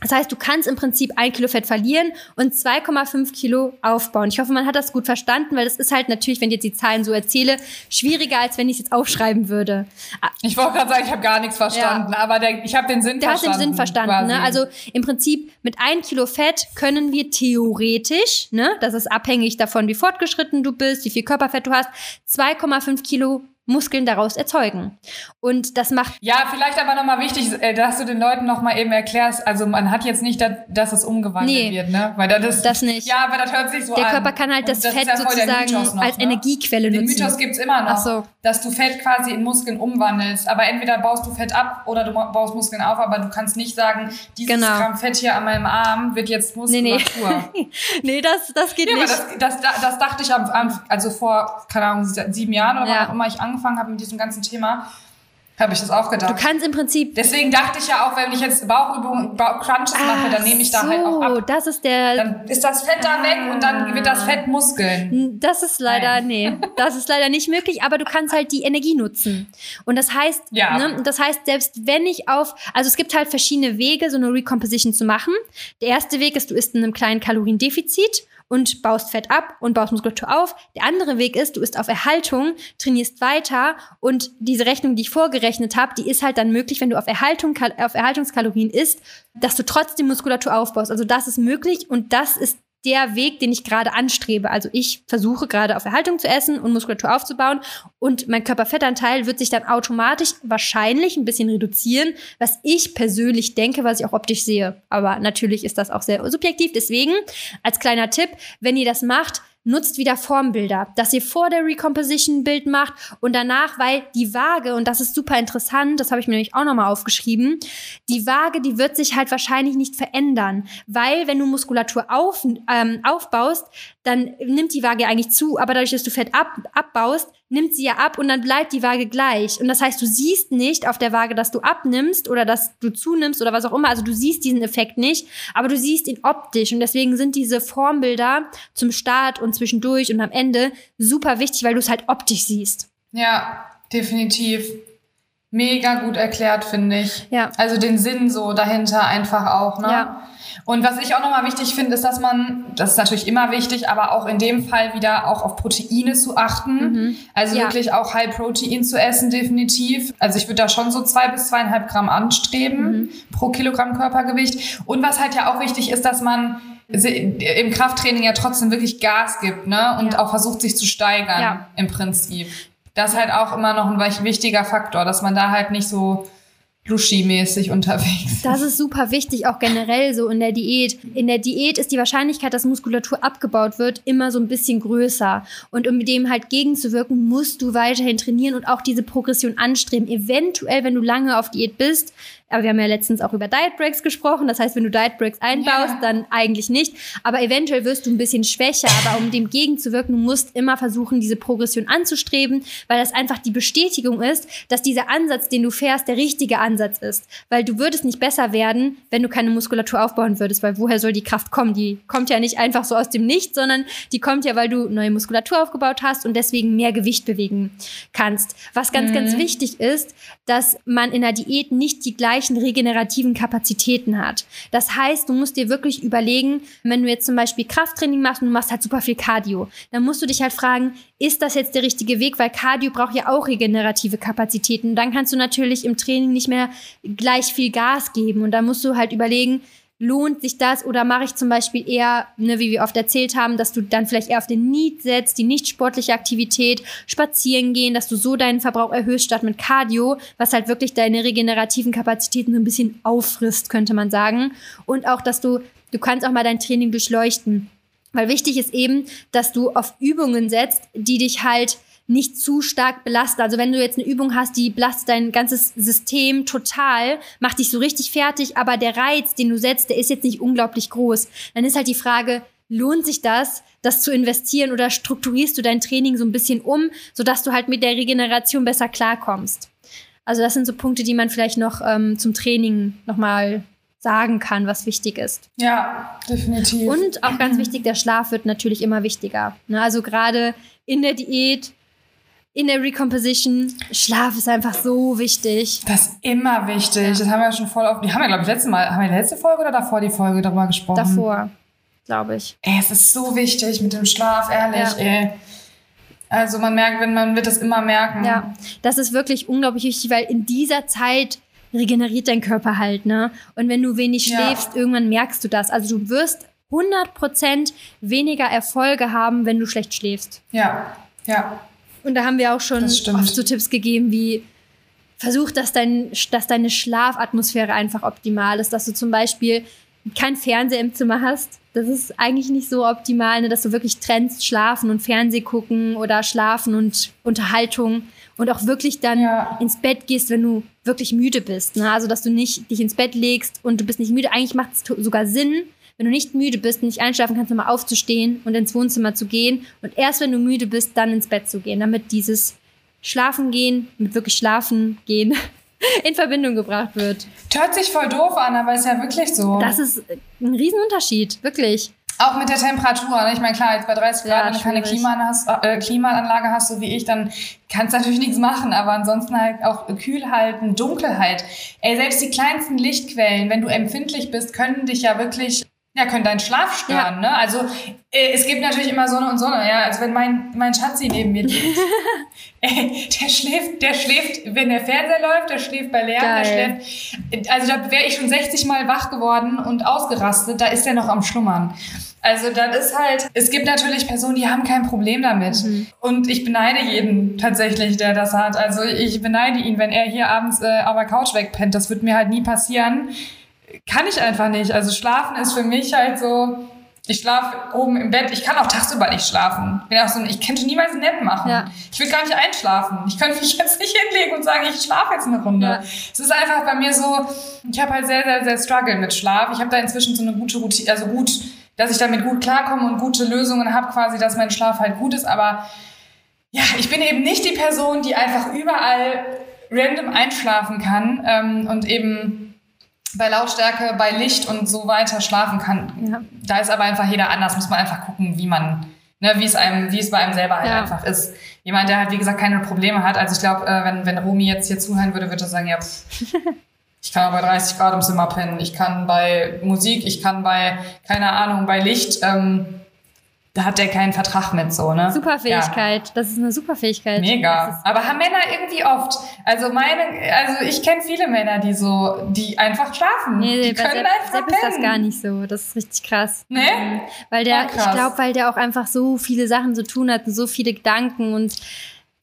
Speaker 1: Das heißt, du kannst im Prinzip ein Kilo Fett verlieren und 2,5 Kilo aufbauen. Ich hoffe, man hat das gut verstanden, weil das ist halt natürlich, wenn ich jetzt die Zahlen so erzähle, schwieriger, als wenn ich es jetzt aufschreiben würde. Ah,
Speaker 2: Ich wollte gerade sagen, ich habe gar nichts verstanden, aber der, ich habe den Sinn
Speaker 1: Du hast den
Speaker 2: verstanden.
Speaker 1: Sinn verstanden, ne? Also im Prinzip mit ein Kilo Fett können wir theoretisch, ne, das ist abhängig davon, wie fortgeschritten du bist, wie viel Körperfett du hast, 2,5 Kilo Muskeln daraus erzeugen. Und das macht
Speaker 2: Ja, vielleicht aber nochmal wichtig, äh, dass du den Leuten nochmal eben erklärst, also man hat jetzt nicht, dass, dass es umgewandelt
Speaker 1: Nee.
Speaker 2: wird, ne? Weil das,
Speaker 1: Das nicht.
Speaker 2: Ja, aber das hört sich so
Speaker 1: der
Speaker 2: an.
Speaker 1: Körper kann halt das,
Speaker 2: ist
Speaker 1: Fett
Speaker 2: ja der
Speaker 1: sozusagen
Speaker 2: noch,
Speaker 1: als
Speaker 2: ne?
Speaker 1: Energiequelle
Speaker 2: Den
Speaker 1: nutzen.
Speaker 2: Mythos gibt's immer noch,
Speaker 1: so.
Speaker 2: dass du Fett quasi in Muskeln umwandelst. Aber entweder baust du Fett ab oder du baust Muskeln auf, aber du kannst nicht sagen, dieses
Speaker 1: Genau.
Speaker 2: Gramm Fett hier an meinem Arm wird jetzt
Speaker 1: Nee, nee.
Speaker 2: Muskulatur. [laughs]
Speaker 1: nee, das, das geht
Speaker 2: Ja, aber
Speaker 1: nicht.
Speaker 2: das, das, das dachte ich am, am also vor, keine Ahnung, sieben Jahren oder
Speaker 1: Ja.
Speaker 2: wann auch immer ich angefangen habe mit diesem ganzen Thema, habe ich das auch gedacht.
Speaker 1: Du kannst im Prinzip
Speaker 2: Deswegen dachte ich ja auch, wenn ich jetzt Bauchübungen, Bauch Crunches mache, dann nehme ich da
Speaker 1: so,
Speaker 2: halt auch ab.
Speaker 1: das ist der
Speaker 2: Dann ist das Fett da weg und dann wird das Fett Muskeln.
Speaker 1: Das ist leider,
Speaker 2: Nein.
Speaker 1: nee, das ist leider nicht möglich, aber du kannst halt die Energie nutzen. Und das heißt,
Speaker 2: Ja.
Speaker 1: ne, das heißt, selbst wenn ich auf, also es gibt halt verschiedene Wege, so eine Recomposition zu machen. Der erste Weg ist, du isst in einem kleinen Kaloriendefizit und baust Fett ab und baust Muskulatur auf. Der andere Weg ist, du isst auf Erhaltung, trainierst weiter und diese Rechnung, die ich vorgerechnet habe, die ist halt dann möglich, wenn du auf Erhaltung, auf Erhaltungskalorien isst, dass du trotzdem Muskulatur aufbaust. Also das ist möglich und das ist der Weg, den ich gerade anstrebe. Also ich versuche gerade auf Erhaltung zu essen und Muskulatur aufzubauen und mein Körperfettanteil wird sich dann automatisch wahrscheinlich ein bisschen reduzieren, was ich persönlich denke, was ich auch optisch sehe. Aber natürlich ist das auch sehr subjektiv. Deswegen als kleiner Tipp, wenn ihr das macht, nutzt wieder Formbilder, dass ihr vor der Recomposition ein Bild macht und danach, weil die Waage, und das ist super interessant, das habe ich mir nämlich auch nochmal aufgeschrieben, die Waage, die wird sich halt wahrscheinlich nicht verändern, weil wenn du Muskulatur auf, ähm, aufbaust, dann nimmt die Waage eigentlich zu, aber dadurch, dass du Fett ab, abbaust, nimmt sie ja ab und dann bleibt die Waage gleich. Und das heißt, du siehst nicht auf der Waage, dass du abnimmst oder dass du zunimmst oder was auch immer. Also du siehst diesen Effekt nicht, aber du siehst ihn optisch. Und deswegen sind diese Formbilder zum Start und zwischendurch und am Ende super wichtig, weil du es halt optisch siehst.
Speaker 2: Ja, definitiv. Mega gut erklärt, finde ich.
Speaker 1: Ja.
Speaker 2: Also den Sinn so dahinter einfach auch, ne?
Speaker 1: Ja.
Speaker 2: Und was ich auch nochmal wichtig finde, ist, dass man, das ist natürlich immer wichtig, aber auch in dem Fall wieder auch auf Proteine zu achten.
Speaker 1: Mhm.
Speaker 2: Also
Speaker 1: Ja.
Speaker 2: wirklich auch High Protein zu essen, definitiv. Also ich würde da schon so zwei bis zweieinhalb Gramm anstreben
Speaker 1: Mhm.
Speaker 2: pro Kilogramm Körpergewicht. Und was halt ja auch wichtig ist, dass man im Krafttraining ja trotzdem wirklich Gas gibt, ne? Und
Speaker 1: Ja.
Speaker 2: auch versucht, sich zu steigern
Speaker 1: Ja.
Speaker 2: im Prinzip. Das ist halt auch immer noch ein wich- wichtiger Faktor, dass man da halt nicht so Luschi-mäßig unterwegs ist.
Speaker 1: Das ist super wichtig, auch generell so in der Diät. In der Diät ist die Wahrscheinlichkeit, dass Muskulatur abgebaut wird, immer so ein bisschen größer. Und um dem halt gegenzuwirken, musst du weiterhin trainieren und auch diese Progression anstreben. Eventuell, wenn du lange auf Diät bist, aber wir haben ja letztens auch über Diet Breaks gesprochen. Das heißt, wenn du Diet Breaks einbaust,
Speaker 2: Ja.
Speaker 1: dann eigentlich nicht. Aber eventuell wirst du ein bisschen schwächer. Aber um dem gegenzuwirken, du musst immer versuchen, diese Progression anzustreben, weil das einfach die Bestätigung ist, dass dieser Ansatz, den du fährst, der richtige Ansatz ist. Weil du würdest nicht besser werden, wenn du keine Muskulatur aufbauen würdest. Weil woher soll die Kraft kommen? Die kommt ja nicht einfach so aus dem Nichts, sondern die kommt ja, weil du neue Muskulatur aufgebaut hast und deswegen mehr Gewicht bewegen kannst. Was ganz, ganz wichtig ist, dass man in der Diät nicht die gleichen regenerativen Kapazitäten hat. Das heißt, du musst dir wirklich überlegen, wenn du jetzt zum Beispiel Krafttraining machst und du machst halt super viel Cardio, dann musst du dich halt fragen, ist das jetzt der richtige Weg? Weil Cardio braucht ja auch regenerative Kapazitäten. Dann kannst du natürlich im Training nicht mehr gleich viel Gas geben. Und da musst du halt überlegen, lohnt sich das oder mache ich zum Beispiel eher, ne, wie wir oft erzählt haben, dass du dann vielleicht eher auf den Need setzt, die nicht sportliche Aktivität, spazieren gehen, dass du so deinen Verbrauch erhöhst statt mit Cardio, was halt wirklich deine regenerativen Kapazitäten so ein bisschen auffrisst, könnte man sagen. Und auch, dass du, du kannst auch mal dein Training durchleuchten. Weil wichtig ist eben, dass du auf Übungen setzt, die dich halt nicht zu stark belasten. Also wenn du jetzt eine Übung hast, die belastet dein ganzes System total, macht dich so richtig fertig, aber der Reiz, den du setzt, der ist jetzt nicht unglaublich groß. Dann ist halt die Frage, lohnt sich das, das zu investieren oder strukturierst du dein Training so ein bisschen um, sodass du halt mit der Regeneration besser klarkommst? Also das sind so Punkte, die man vielleicht noch ähm, zum Training nochmal sagen kann, was wichtig ist.
Speaker 2: Ja, definitiv.
Speaker 1: Und auch ganz wichtig, der Schlaf wird natürlich immer wichtiger. Ne? Also gerade in der Diät, in der Recomposition, Schlaf ist einfach so wichtig.
Speaker 2: Das ist immer wichtig. Das haben wir ja schon voll auf. Die haben wir, glaube ich, letztes Mal. Haben wir die letzte Folge oder davor die Folge darüber gesprochen?
Speaker 1: Davor, glaube ich.
Speaker 2: Ey, es ist so wichtig mit dem Schlaf, ehrlich,
Speaker 1: Ja.
Speaker 2: ey. Also man merkt, wenn man wird es immer merken.
Speaker 1: Ja, das ist wirklich unglaublich wichtig, weil in dieser Zeit regeneriert dein Körper halt, ne? Und wenn du wenig
Speaker 2: Ja.
Speaker 1: schläfst, irgendwann merkst du das. Also du wirst 100% weniger Erfolge haben, wenn du schlecht schläfst.
Speaker 2: Ja, ja.
Speaker 1: Und da haben wir auch schon oft so Tipps gegeben wie versuch, dass, dein, dass deine Schlafatmosphäre einfach optimal ist, dass du zum Beispiel kein Fernseher im Zimmer hast. Das ist eigentlich nicht so optimal, ne, dass du wirklich trennst Schlafen und Fernseh gucken oder Schlafen und Unterhaltung und auch wirklich dann
Speaker 2: Ja.
Speaker 1: ins Bett gehst, wenn du wirklich müde bist. Ne? Also, dass du nicht dich ins Bett legst und du bist nicht müde. Eigentlich macht es sogar Sinn, wenn du nicht müde bist und nicht einschlafen kannst, nochmal aufzustehen und ins Wohnzimmer zu gehen und erst wenn du müde bist, dann ins Bett zu gehen, damit dieses Schlafen gehen mit wirklich Schlafen gehen [laughs] in Verbindung gebracht wird.
Speaker 2: Hört sich voll doof an, aber ist ja wirklich so.
Speaker 1: Das ist ein Riesenunterschied, wirklich.
Speaker 2: Auch mit der Temperatur. Ne? Ich meine, klar, jetzt bei 30
Speaker 1: Ja,
Speaker 2: Grad, wenn du keine
Speaker 1: schwierig.
Speaker 2: Klimaanlage hast, äh, Klimaanlage hast, so wie ich, dann kannst du natürlich nichts machen. Aber ansonsten halt auch kühl halten, Dunkelheit. Ey, selbst die kleinsten Lichtquellen, wenn du empfindlich bist, können dich ja wirklich, ja, können deinen Schlaf stören. Ne? Also äh, es gibt natürlich immer Sonne und Sonne. Ja, also wenn mein, mein Schatzi neben mir liegt, ey, [laughs] der schläft, der schläft, wenn der Fernseher läuft, der schläft bei Lärm, der schläft also da wäre ich schon 60 Mal wach geworden und ausgerastet, da ist er noch am Schlummern. Also das ist halt, es gibt natürlich Personen, die haben kein Problem damit. Mhm. Und ich beneide jeden tatsächlich, der das hat. Also ich beneide ihn, wenn er hier abends äh, auf der Couch wegpennt. Das wird mir halt nie passieren. Kann ich einfach nicht. Also schlafen ist für mich halt so, ich schlafe oben im Bett. Ich kann auch tagsüber nicht schlafen. Bin auch so, ich könnte niemals nett machen. Ja. Ich will gar nicht einschlafen. Ich könnte mich [laughs] jetzt nicht hinlegen und sagen, ich schlafe jetzt eine Runde. Ja. Es ist einfach bei mir so, ich habe halt sehr, sehr, sehr Struggle mit Schlaf. Ich habe da inzwischen so eine gute Routine, also gut dass ich damit gut klarkomme und gute Lösungen habe, quasi, dass mein Schlaf halt gut ist. Aber ja, ich bin eben nicht die Person, die einfach überall random einschlafen kann ähm, und eben bei Lautstärke, bei Licht und so weiter schlafen kann. Ja. Da ist aber einfach jeder anders, muss man einfach gucken, wie man, ne, wie es einem, wie es bei einem selber halt ja. einfach ist. Jemand, der halt, wie gesagt, keine Probleme hat. Also ich glaube, äh, wenn, wenn Romy jetzt hier zuhören würde, würde er sagen, ja, pff, [laughs] Ich kann bei 30 Grad im Zimmer pennen. Ich kann bei Musik, ich kann bei, keine Ahnung, bei Licht. Ähm, da hat der keinen Vertrag mit so, ne?
Speaker 1: Superfähigkeit. Ja. Das ist eine Superfähigkeit.
Speaker 2: Mega. Aber haben Männer irgendwie oft. Also meine, also ich kenne viele Männer, die so, die einfach schlafen. Nee, die können Sepp, einfach Sepp
Speaker 1: ist das gar nicht so. Das ist richtig krass.
Speaker 2: Nee? Mhm.
Speaker 1: Weil der, ich glaube, weil der auch einfach so viele Sachen zu tun hat und so viele Gedanken und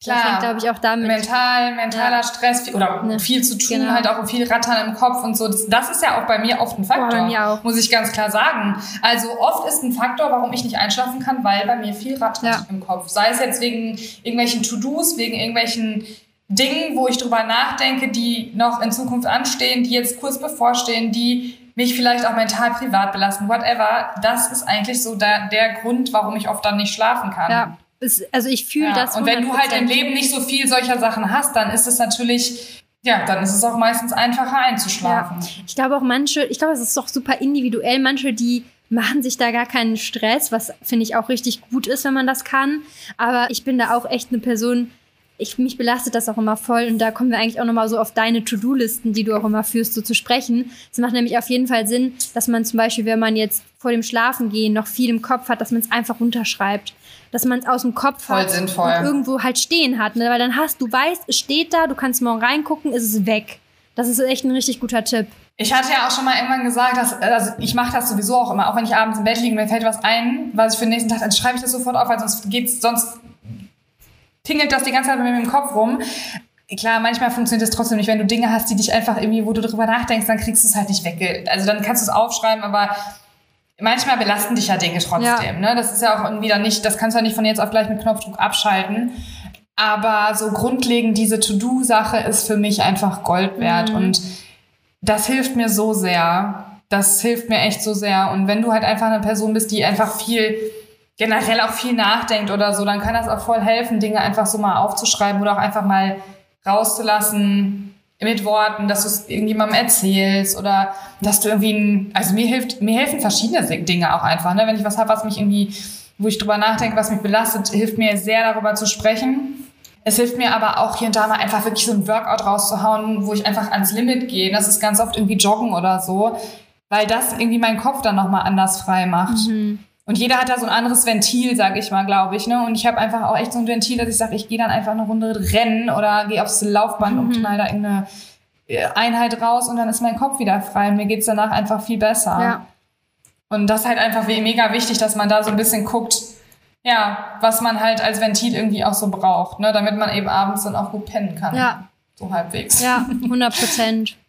Speaker 2: Klar, das hängt, glaube ich, auch damit. Mental, mentaler ja. Stress oder ne. viel zu tun, genau. halt auch viel Rattern im Kopf und so. Das, das, ist ja auch bei mir oft ein Faktor. Boah. Muss ich ganz klar sagen. Also oft ist ein Faktor, warum ich nicht einschlafen kann, weil bei mir viel rattert ja. im Kopf. Sei es jetzt wegen irgendwelchen To-Dos, wegen irgendwelchen Dingen, wo ich drüber nachdenke, die noch in Zukunft anstehen, die jetzt kurz bevorstehen, die mich vielleicht auch mental privat belasten, whatever. Das ist eigentlich so der, der Grund, warum ich oft dann nicht schlafen kann.
Speaker 1: Ja. Es, also ich fühle ja, das.
Speaker 2: Und wenn du halt im Leben nicht so viel solcher Sachen hast, dann ist es natürlich, ja, dann ist es auch meistens einfacher einzuschlafen. Ja.
Speaker 1: Ich glaube auch manche, ich glaube, es ist doch super individuell. Manche, die machen sich da gar keinen Stress, was finde ich auch richtig gut ist, wenn man das kann. Aber ich bin da auch echt eine Person, ich, mich belastet das auch immer voll und da kommen wir eigentlich auch nochmal so auf deine To-Do-Listen, die du auch immer führst, so zu sprechen. Es macht nämlich auf jeden Fall Sinn, dass man zum Beispiel, wenn man jetzt vor dem Schlafengehen noch viel im Kopf hat, dass man es einfach runterschreibt. Dass man es aus dem Kopf
Speaker 2: voll
Speaker 1: hat
Speaker 2: sinnvoll.
Speaker 1: und irgendwo halt stehen hat. Ne? Weil dann hast du weißt, es steht da, du kannst morgen reingucken, ist es weg. Das ist echt ein richtig guter Tipp.
Speaker 2: Ich hatte ja auch schon mal irgendwann gesagt, dass also ich mache das sowieso auch immer, auch wenn ich abends im Bett liege, mir fällt was ein, was ich für den nächsten Tag, dann schreibe ich das sofort auf, weil sonst geht's, sonst tingelt das die ganze Zeit mit mir im Kopf rum. Klar, manchmal funktioniert es trotzdem nicht. Wenn du Dinge hast, die dich einfach irgendwie, wo du drüber nachdenkst, dann kriegst du es halt nicht weg. Also dann kannst du es aufschreiben, aber manchmal belasten dich ja Dinge trotzdem. Ja. Ne? Das ist ja auch irgendwie dann nicht, das kannst du ja nicht von jetzt auf gleich mit Knopfdruck abschalten. Aber so grundlegend diese To-Do-Sache ist für mich einfach Gold wert. Mhm. Und das hilft mir so sehr. Das hilft mir echt so sehr. Und wenn du halt einfach eine Person bist, die einfach viel generell auch viel nachdenkt oder so, dann kann das auch voll helfen, Dinge einfach so mal aufzuschreiben oder auch einfach mal rauszulassen mit Worten, dass du es irgendjemandem erzählst oder dass du irgendwie, ein, also mir hilft, mir helfen verschiedene Dinge auch einfach, ne? wenn ich was habe, was mich irgendwie, wo ich drüber nachdenke, was mich belastet, hilft mir sehr darüber zu sprechen. Es hilft mir aber auch hier und da mal einfach wirklich so ein Workout rauszuhauen, wo ich einfach ans Limit gehe. Das ist ganz oft irgendwie Joggen oder so, weil das irgendwie meinen Kopf dann nochmal anders frei macht. Mhm. Und jeder hat da so ein anderes Ventil, sag ich mal, glaube ich. Ne? Und ich habe einfach auch echt so ein Ventil, dass ich sage, ich gehe dann einfach eine Runde rennen oder gehe aufs Laufband mhm. und knall da irgendeine äh, Einheit raus und dann ist mein Kopf wieder frei. Und mir geht's danach einfach viel besser. Ja. Und das ist halt einfach mega wichtig, dass man da so ein bisschen guckt, ja, was man halt als Ventil irgendwie auch so braucht, ne? damit man eben abends dann auch gut pennen kann. Ja. So halbwegs.
Speaker 1: Ja, 100 Prozent. [laughs]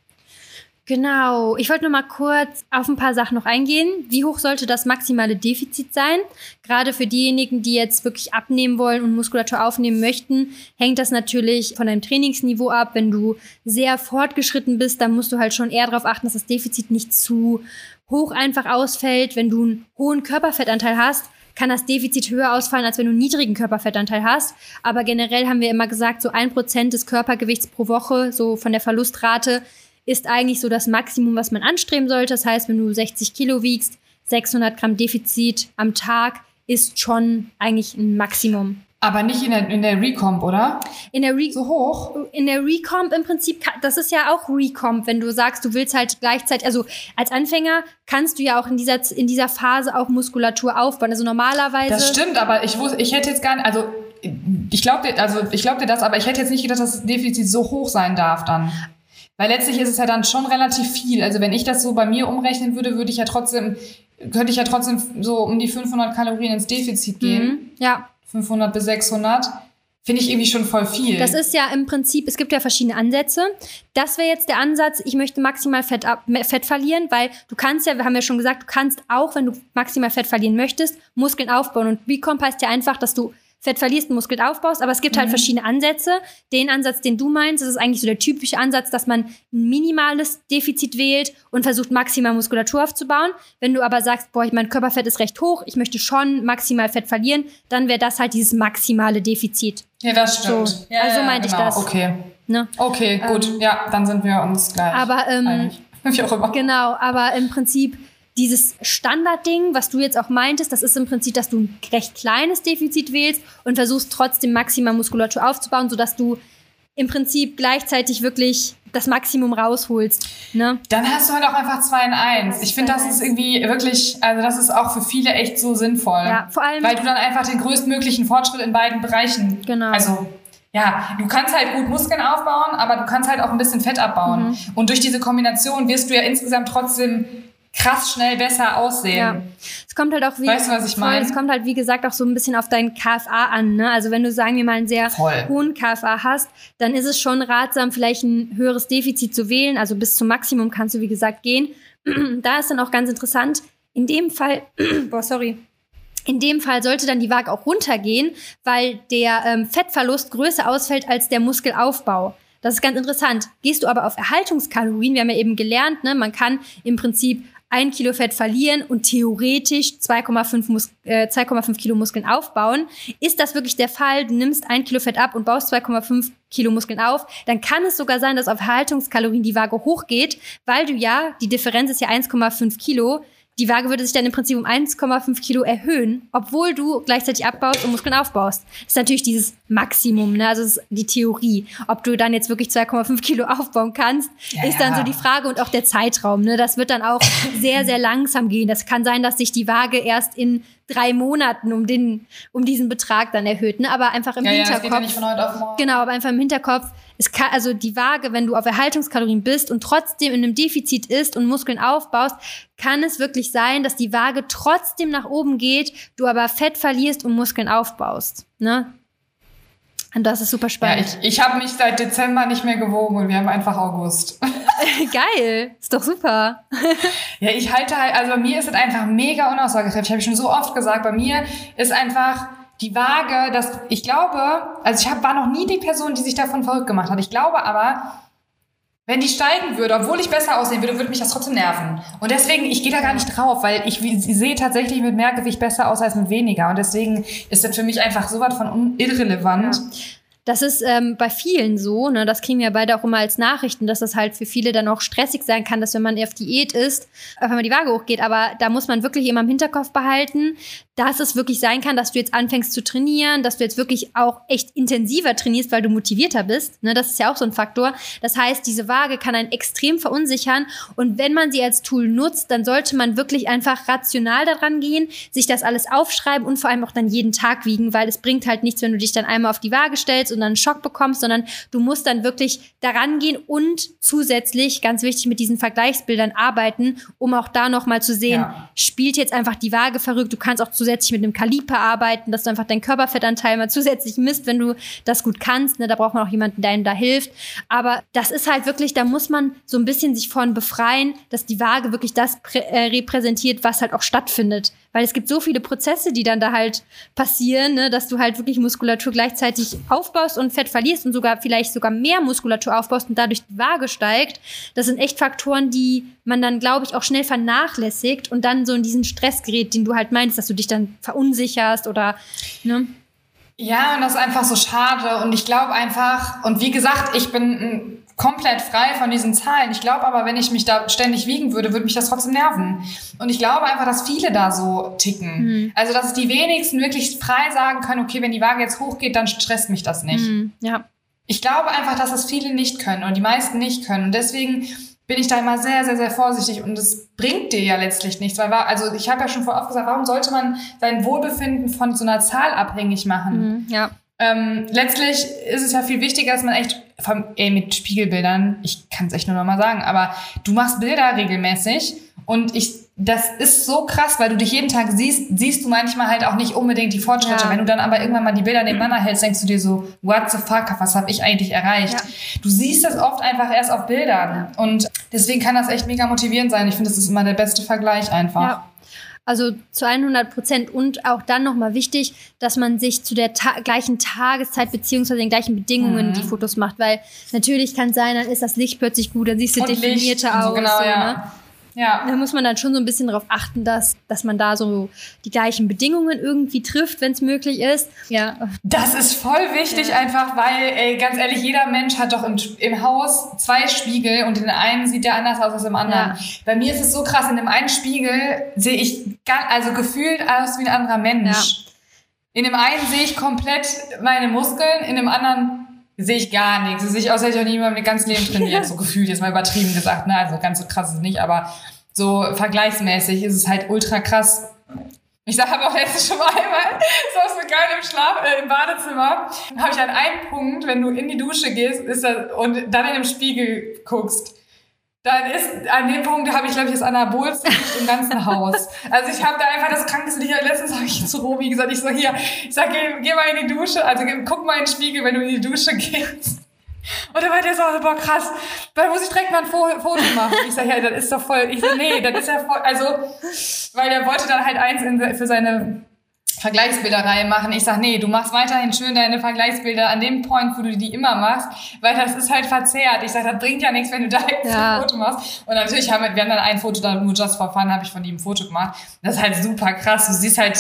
Speaker 1: Genau. Ich wollte nur mal kurz auf ein paar Sachen noch eingehen. Wie hoch sollte das maximale Defizit sein? Gerade für diejenigen, die jetzt wirklich abnehmen wollen und Muskulatur aufnehmen möchten, hängt das natürlich von deinem Trainingsniveau ab. Wenn du sehr fortgeschritten bist, dann musst du halt schon eher darauf achten, dass das Defizit nicht zu hoch einfach ausfällt. Wenn du einen hohen Körperfettanteil hast, kann das Defizit höher ausfallen, als wenn du einen niedrigen Körperfettanteil hast. Aber generell haben wir immer gesagt, so ein Prozent des Körpergewichts pro Woche, so von der Verlustrate, ist eigentlich so das Maximum, was man anstreben sollte. Das heißt, wenn du 60 Kilo wiegst, 600 Gramm Defizit am Tag ist schon eigentlich ein Maximum.
Speaker 2: Aber nicht in der, in der Recomp, oder?
Speaker 1: In der
Speaker 2: Re so hoch?
Speaker 1: In der Recomp im Prinzip, das ist ja auch Recomp, wenn du sagst, du willst halt gleichzeitig, also als Anfänger kannst du ja auch in dieser, in dieser Phase auch Muskulatur aufbauen. Also normalerweise.
Speaker 2: Das stimmt, aber ich wusste, ich hätte jetzt gar nicht, also ich glaube dir, also ich glaube dir das, aber ich hätte jetzt nicht gedacht, dass das Defizit so hoch sein darf dann. Weil letztlich ist es ja dann schon relativ viel. Also wenn ich das so bei mir umrechnen würde, würde ich ja trotzdem, könnte ich ja trotzdem so um die 500 Kalorien ins Defizit gehen.
Speaker 1: Mhm. Ja,
Speaker 2: 500 bis 600. Finde ich irgendwie schon voll viel.
Speaker 1: Das ist ja im Prinzip, es gibt ja verschiedene Ansätze. Das wäre jetzt der Ansatz, ich möchte maximal Fett, ab, Fett verlieren, weil du kannst ja, wir haben ja schon gesagt, du kannst auch, wenn du maximal Fett verlieren möchtest, Muskeln aufbauen. Und Recomp heißt ja einfach, dass du Fett verlierst, Muskeln aufbaust, aber es gibt halt
Speaker 2: Mhm.
Speaker 1: verschiedene Ansätze. Den Ansatz, den du meinst, das ist eigentlich so der typische Ansatz, dass man ein minimales Defizit wählt und versucht, maximal Muskulatur aufzubauen. Wenn du aber sagst, boah, mein Körperfett ist recht hoch, ich möchte schon maximal Fett verlieren, dann wäre das halt dieses maximale Defizit.
Speaker 2: ja, das stimmt.
Speaker 1: So.
Speaker 2: Ja,
Speaker 1: Also
Speaker 2: ja,
Speaker 1: meinte ich
Speaker 2: genau.
Speaker 1: das.
Speaker 2: Okay.
Speaker 1: Ne?
Speaker 2: Okay, gut.
Speaker 1: Ähm,
Speaker 2: ja, dann sind wir uns gleich.
Speaker 1: Aber ähm,
Speaker 2: einig. [laughs] Wie auch immer.
Speaker 1: Genau, aber im Prinzip dieses Standardding, was du jetzt auch meintest, das ist im Prinzip, dass du ein recht kleines Defizit wählst und versuchst trotzdem maximal Muskulatur aufzubauen, sodass du im Prinzip gleichzeitig wirklich das Maximum rausholst. Ne?
Speaker 2: Dann hast du halt auch einfach 2 in 1. Ich finde, das ist irgendwie wirklich, also das ist auch für viele echt so sinnvoll.
Speaker 1: Ja, vor allem-
Speaker 2: Weil du dann einfach den größtmöglichen Fortschritt in beiden Bereichen.
Speaker 1: Genau.
Speaker 2: Also, ja, du kannst halt gut Muskeln aufbauen, aber du kannst halt auch ein bisschen Fett abbauen.
Speaker 1: Mhm.
Speaker 2: Und durch diese Kombination wirst du ja insgesamt trotzdem krass schnell besser aussehen.
Speaker 1: Ja. Es kommt halt auch wie,
Speaker 2: Weißt du, was ich
Speaker 1: voll,
Speaker 2: mein?
Speaker 1: Es kommt halt, wie gesagt, auch so ein bisschen auf deinen KFA an. Ne? Also wenn du, sagen wir mal, einen sehr
Speaker 2: Voll.
Speaker 1: hohen KFA hast, dann ist es schon ratsam, vielleicht ein höheres Defizit zu wählen. Also bis zum Maximum kannst du, wie gesagt, gehen. [clears throat] da ist dann auch ganz interessant, in dem Fall, [clears throat] boah, sorry, in dem Fall sollte dann die Waage auch runtergehen, weil der ähm, Fettverlust größer ausfällt als der Muskelaufbau. Das ist ganz interessant. Gehst du aber auf Erhaltungskalorien, wir haben ja eben gelernt, ne, man kann im Prinzip ein Kilo Fett verlieren und theoretisch 2,5 Mus äh, 2,5 Kilo Muskeln aufbauen. Ist das wirklich der Fall? Du nimmst ein Kilo Fett ab und baust 2,5 Kilo Muskeln auf, dann kann es sogar sein, dass auf Erhaltungskalorien die Waage hochgeht, weil du ja, die Differenz ist ja 1,5 Kilo, die Waage würde sich dann im Prinzip um 1,5 Kilo erhöhen, obwohl du gleichzeitig abbaust und Muskeln aufbaust. Das ist natürlich dieses Maximum, ne? Also das ist die Theorie. Ob du dann jetzt wirklich 2,5 Kilo aufbauen kannst,
Speaker 2: Ja,
Speaker 1: ist dann so die Frage und auch der Zeitraum. Ne? Das wird dann auch sehr, sehr langsam gehen. Das kann sein, dass sich die Waage erst in drei Monaten um, den, um diesen Betrag dann erhöht. Ne? Aber einfach im
Speaker 2: Ja,
Speaker 1: Hinterkopf.
Speaker 2: ja.
Speaker 1: Genau, aber einfach im Hinterkopf, es kann, also die Waage, wenn du auf Erhaltungskalorien bist und trotzdem in einem Defizit ist und Muskeln aufbaust, kann es wirklich sein, dass die Waage trotzdem nach oben geht, du aber Fett verlierst und Muskeln aufbaust. Ne? Und das ist super
Speaker 2: Ja,
Speaker 1: spannend.
Speaker 2: ich, ich habe mich seit Dezember nicht mehr gewogen und wir haben einfach August. [laughs]
Speaker 1: Geil, ist doch super. [laughs]
Speaker 2: Ja, ich halte halt, also bei mir ist es einfach mega unaussagekräftig. Habe ich schon so oft gesagt. Bei mir ist einfach die Waage, dass ich glaube, also ich hab, war noch nie die Person, die sich davon verrückt gemacht hat. Ich glaube aber, wenn die steigen würde, obwohl ich besser aussehen würde, würde mich das trotzdem nerven. Und deswegen, ich gehe da gar nicht drauf, weil ich sehe tatsächlich mit mehr Gewicht besser aus als mit weniger. Und deswegen ist das für mich einfach so was von irrelevant.
Speaker 1: Das ist ähm, bei vielen so, ne? das kriegen wir beide auch immer als Nachrichten, dass das halt für viele dann auch stressig sein kann, dass wenn man auf Diät ist, auf einmal die Waage hochgeht. Aber da muss man wirklich immer im Hinterkopf behalten, dass es wirklich sein kann, dass du jetzt anfängst zu trainieren, dass du jetzt wirklich auch echt intensiver trainierst, weil du motivierter bist. Ne? Das ist ja auch so ein Faktor. Das heißt, diese Waage kann einen extrem verunsichern. Und wenn man sie als Tool nutzt, dann sollte man wirklich einfach rational daran gehen, sich das alles aufschreiben und vor allem auch dann jeden Tag wiegen, weil es bringt halt nichts, wenn du dich dann einmal auf die Waage stellst und dann einen Schock bekommst, sondern du musst dann wirklich daran gehen und zusätzlich, ganz wichtig, mit diesen Vergleichsbildern arbeiten, um auch da nochmal zu sehen,
Speaker 2: Ja.
Speaker 1: spielt jetzt einfach die Waage verrückt. Du kannst auch zusätzlich mit einem Kaliper arbeiten, dass du einfach deinen Körperfettanteil mal zusätzlich misst, wenn du das gut kannst. Ne? Da braucht man auch jemanden, der einem da hilft. Aber das ist halt wirklich, da muss man so ein bisschen sich von befreien, dass die Waage wirklich das äh, repräsentiert, was halt auch stattfindet. Weil es gibt so viele Prozesse, die dann da halt passieren, ne? dass du halt wirklich Muskulatur gleichzeitig aufbaust und Fett verlierst und sogar vielleicht sogar mehr Muskulatur aufbaust und dadurch die Waage steigt. Das sind echt Faktoren, die man dann, glaube ich, auch schnell vernachlässigt und dann so in diesen Stress gerät, den du halt meinst, dass du dich dann verunsicherst oder ne?
Speaker 2: Ja, und das ist einfach so schade. Und ich glaube einfach, und wie gesagt, ich bin mm, komplett frei von diesen Zahlen. Ich glaube aber, wenn ich mich da ständig wiegen würde, würde mich das trotzdem nerven. Und ich glaube einfach, dass viele da so ticken. Also, dass die wenigsten wirklich frei sagen können, okay, wenn die Waage jetzt hochgeht, dann stresst mich das nicht.
Speaker 1: Hm, ja.
Speaker 2: Ich glaube einfach, dass das viele nicht können und die meisten nicht können. Und deswegen bin ich da immer sehr, sehr, sehr vorsichtig und es bringt dir ja letztlich nichts. Weil, also ich habe ja schon vor oft gesagt, warum sollte man sein Wohlbefinden von so einer Zahl abhängig machen?
Speaker 1: Hm, ja.
Speaker 2: Ähm, letztlich ist es ja viel wichtiger, dass man echt, vom, ey, mit Spiegelbildern, ich kann es echt nur noch mal sagen, aber du machst Bilder regelmäßig und ich, das ist so krass, weil du dich jeden Tag siehst, siehst du manchmal halt auch nicht unbedingt die Fortschritte.
Speaker 1: Ja.
Speaker 2: Wenn du dann aber irgendwann mal die Bilder nebeneinander hältst, denkst du dir so, what the fuck, was habe ich eigentlich erreicht?
Speaker 1: Ja.
Speaker 2: Du siehst das oft einfach erst auf Bildern und deswegen kann das echt mega motivierend sein. Ich finde, das ist immer der beste Vergleich einfach.
Speaker 1: Ja. Also zu 100 Prozent und auch dann nochmal wichtig, dass man sich zu der ta gleichen Tageszeit beziehungsweise den gleichen Bedingungen
Speaker 2: Mhm.
Speaker 1: die Fotos macht, weil natürlich kann sein, dann ist das Licht plötzlich gut, dann siehst du
Speaker 2: Und
Speaker 1: definierter
Speaker 2: und
Speaker 1: aus.
Speaker 2: so, genau,
Speaker 1: so,
Speaker 2: ja.
Speaker 1: ne?
Speaker 2: Ja.
Speaker 1: Da muss man dann schon so ein bisschen darauf achten, dass, dass man da so die gleichen Bedingungen irgendwie trifft, wenn es möglich ist. Ja,
Speaker 2: Das ist voll wichtig einfach, weil, ey, ganz ehrlich, jeder Mensch hat doch im, im Haus zwei Spiegel und den einen sieht der anders aus als im anderen.
Speaker 1: Ja.
Speaker 2: Bei mir ist es so krass, in dem einen Spiegel sehe ich ganz, also gefühlt aus wie ein anderer Mensch. In dem einen sehe ich komplett meine Muskeln, in dem anderen sehe ich gar nichts. Das sehe ich aus, als hätte ich noch nie mal mein ganzes Leben trainiert, so [laughs] gefühlt, jetzt mal übertrieben gesagt. Ne? Also ganz so krass ist es nicht, aber so vergleichsmäßig ist es halt ultra krass. Ich sag, habe auch letztens schon mal einmal, [laughs] so so geil im Schlaf, äh, im Badezimmer, habe ich an einem Punkt, wenn du in die Dusche gehst ist das, und dann in den Spiegel guckst, dann ist an dem Punkt habe ich glaube ich das anabolste im ganzen Haus. Also ich habe da einfach das krankeste Licht. Letztens habe ich zu Robi gesagt, ich so hier, ich sag geh, geh mal in die Dusche, also guck mal in den Spiegel, wenn du in die Dusche gehst. Und dann war der so, boah, krass, da muss ich direkt mal ein Fo- Foto machen. Ich sag, ja, das ist doch voll, ich so, nee, das ist ja voll, also, weil der wollte dann halt eins in, für seine Vergleichsbilderreihe machen. Ich sag, nee, du machst weiterhin schön deine Vergleichsbilder an dem Point, wo du die immer machst, weil das ist halt verzerrt. Ich sag, das bringt ja nichts, wenn du da jetzt
Speaker 1: Ja.
Speaker 2: ein Foto machst. Und natürlich haben wir, wir haben dann ein Foto, da nur just for fun, habe ich von ihm ein Foto gemacht. Das ist halt super krass. Du siehst halt,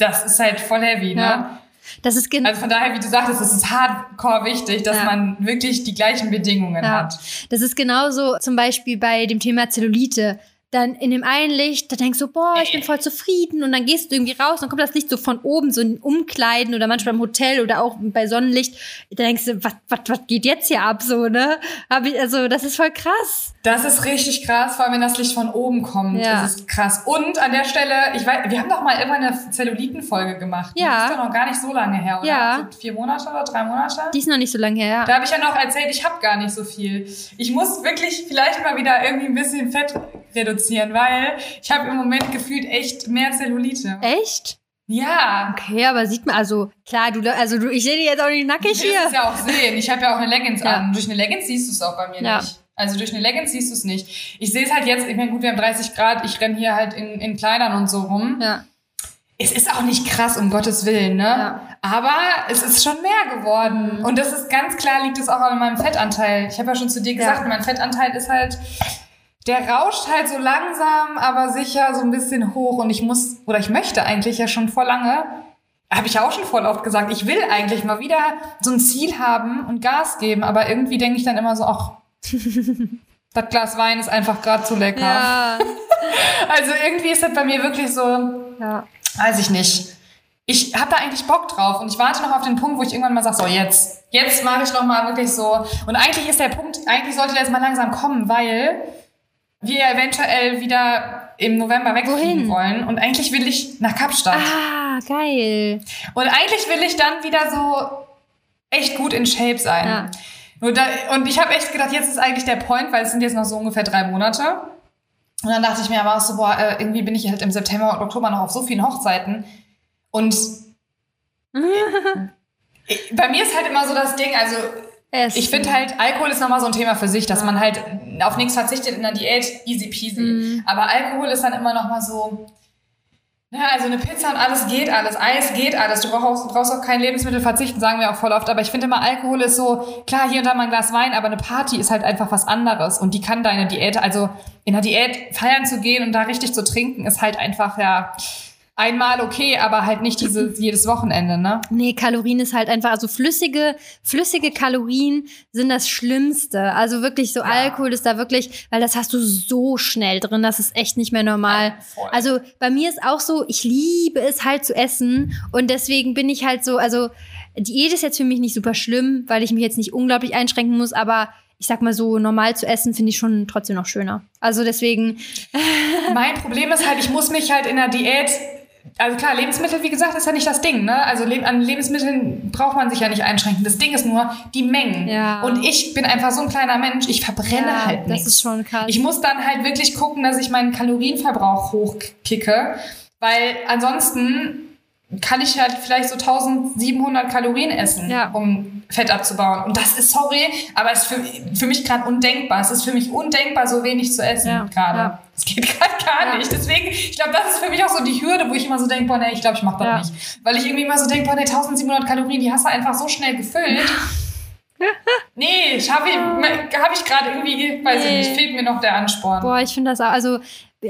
Speaker 2: das ist halt voll heavy, ne?
Speaker 1: Ja. das ist genau.
Speaker 2: Also von daher, wie du sagtest, es ist hardcore wichtig, dass
Speaker 1: Ja.
Speaker 2: man wirklich die gleichen Bedingungen
Speaker 1: Ja.
Speaker 2: hat.
Speaker 1: Das ist genauso zum Beispiel bei dem Thema Zellulite. Dann in dem einen Licht, da denkst du, boah, ich bin voll zufrieden. Und dann gehst du irgendwie raus, dann kommt das Licht so von oben, so in Umkleiden oder manchmal im Hotel oder auch bei Sonnenlicht. Da denkst du, was, was, was geht jetzt hier ab, so, ne? Hab ich, also, das ist voll krass.
Speaker 2: Das ist richtig krass, vor allem wenn das Licht von oben kommt.
Speaker 1: Ja.
Speaker 2: Das ist krass. Und an der Stelle, ich weiß, wir haben doch mal irgendwann eine Zellulitenfolge gemacht.
Speaker 1: Ja.
Speaker 2: Das ist doch noch gar nicht so lange her, oder?
Speaker 1: Ja.
Speaker 2: So vier Monate oder drei Monate?
Speaker 1: Die ist noch nicht so lange her.
Speaker 2: Da habe ich ja noch erzählt, ich habe gar nicht so viel. Ich muss wirklich vielleicht mal wieder irgendwie ein bisschen Fett reduzieren, weil ich habe im Moment gefühlt echt mehr Zellulite.
Speaker 1: Echt?
Speaker 2: Ja.
Speaker 1: Okay, aber sieht man, also klar, du, also du, ich sehe dich jetzt auch nicht nackig hier.
Speaker 2: will es ja auch sehen. Ich habe ja auch eine Leggings
Speaker 1: Ja.
Speaker 2: an. Durch eine Leggings siehst du es auch bei mir
Speaker 1: Ja.
Speaker 2: nicht. Also durch eine Leggings siehst du es nicht. Ich sehe es halt jetzt, ich meine, gut, wir haben 30 Grad, ich renn hier halt in, in Kleidern und so rum.
Speaker 1: Ja.
Speaker 2: Es ist auch nicht krass, um Gottes Willen, ne?
Speaker 1: Ja.
Speaker 2: Aber es ist schon mehr geworden. Und das ist ganz klar, liegt es auch an meinem Fettanteil. Ich habe ja schon zu dir gesagt,
Speaker 1: Ja.
Speaker 2: mein Fettanteil ist halt, der rauscht halt so langsam, aber sicher so ein bisschen hoch. Und ich muss, oder ich möchte eigentlich ja schon vor lange, habe ich ja auch schon voll oft gesagt, ich will eigentlich mal wieder so ein Ziel haben und Gas geben. Aber irgendwie denke ich dann immer so, ach, [laughs] das Glas Wein ist einfach gerade zu lecker.
Speaker 1: Ja. [laughs]
Speaker 2: Also irgendwie ist das bei mir wirklich so,
Speaker 1: ja.
Speaker 2: Weiß ich nicht. Ich habe da eigentlich Bock drauf und ich warte noch auf den Punkt, wo ich irgendwann mal sage, so jetzt, jetzt mache ich noch mal wirklich so. Und eigentlich ist der Punkt, eigentlich sollte der jetzt mal langsam kommen, weil wir eventuell wieder im November wegfliegen
Speaker 1: Wohin?
Speaker 2: wollen und eigentlich will ich nach Kapstadt.
Speaker 1: Ah, geil.
Speaker 2: Und eigentlich will ich dann wieder so echt gut in Shape sein.
Speaker 1: Ja.
Speaker 2: Nur da, und ich habe echt gedacht, jetzt ist eigentlich der Point, weil es sind jetzt noch so ungefähr drei Monate. Und dann dachte ich mir aber so, boah, äh, irgendwie bin ich halt im September und Oktober noch auf so vielen Hochzeiten. Und [laughs] bei mir ist halt immer so das Ding, also
Speaker 1: Es-
Speaker 2: ich finde halt, Alkohol ist nochmal so ein Thema für sich, dass man halt auf nichts verzichtet in der Diät, easy peasy.
Speaker 1: Mhm.
Speaker 2: Aber Alkohol ist dann immer nochmal so, ja, also eine Pizza und alles geht alles, Eis geht alles. Du brauchst, brauchst auf kein Lebensmittel verzichten, sagen wir auch voll oft. Aber ich finde immer, Alkohol ist so, klar, hier und da mal ein Glas Wein, aber eine Party ist halt einfach was anderes. Und die kann deine Diät, also in der Diät feiern zu gehen und da richtig zu trinken, ist halt einfach, ja, einmal okay, aber halt nicht dieses, [laughs] jedes Wochenende, ne?
Speaker 1: Nee, Kalorien ist halt einfach, also flüssige, flüssige Kalorien sind das Schlimmste. Also wirklich so Alkohol ist da wirklich, weil das hast du so schnell drin, das ist echt nicht mehr normal.
Speaker 2: voll.
Speaker 1: Also bei mir ist auch so, ich liebe es halt zu essen und deswegen bin ich halt so, also Diät ist jetzt für mich nicht super schlimm, weil ich mich jetzt nicht unglaublich einschränken muss, aber ich sag mal so, normal zu essen finde ich schon trotzdem noch schöner. Also deswegen,
Speaker 2: Mein Problem ist halt, ich muss mich halt in der Diät Also klar, Lebensmittel, wie gesagt, ist ja nicht das Ding. Ne? Also an Lebensmitteln braucht man sich ja nicht einschränken. Das Ding ist nur die Mengen.
Speaker 1: Ja.
Speaker 2: Und ich bin einfach so ein kleiner Mensch, ich verbrenne
Speaker 1: Ja,
Speaker 2: halt
Speaker 1: das
Speaker 2: nichts.
Speaker 1: ist schon krass.
Speaker 2: Ich muss dann halt wirklich gucken, dass ich meinen Kalorienverbrauch hochkicke, weil ansonsten kann ich halt vielleicht so 1700 Kalorien essen,
Speaker 1: Ja.
Speaker 2: um Fett abzubauen. Und das ist, sorry, aber es ist für, für mich gerade undenkbar. Es ist für mich undenkbar, so wenig zu essen
Speaker 1: Ja,
Speaker 2: gerade.
Speaker 1: ja.
Speaker 2: Es geht gerade gar
Speaker 1: Ja.
Speaker 2: nicht. Deswegen, ich glaube, das ist für mich auch so die Hürde, wo ich immer so denke, boah, nee, ich glaube, ich mache das
Speaker 1: Ja.
Speaker 2: nicht. Weil ich irgendwie immer so denke, boah, nee, 1700 Kalorien, die hast du einfach so schnell gefüllt. [laughs] nee, schaffe ich, habe ich gerade irgendwie, weiß
Speaker 1: Nee.
Speaker 2: ich nicht, fehlt mir noch der Ansporn.
Speaker 1: Boah, ich finde das auch, also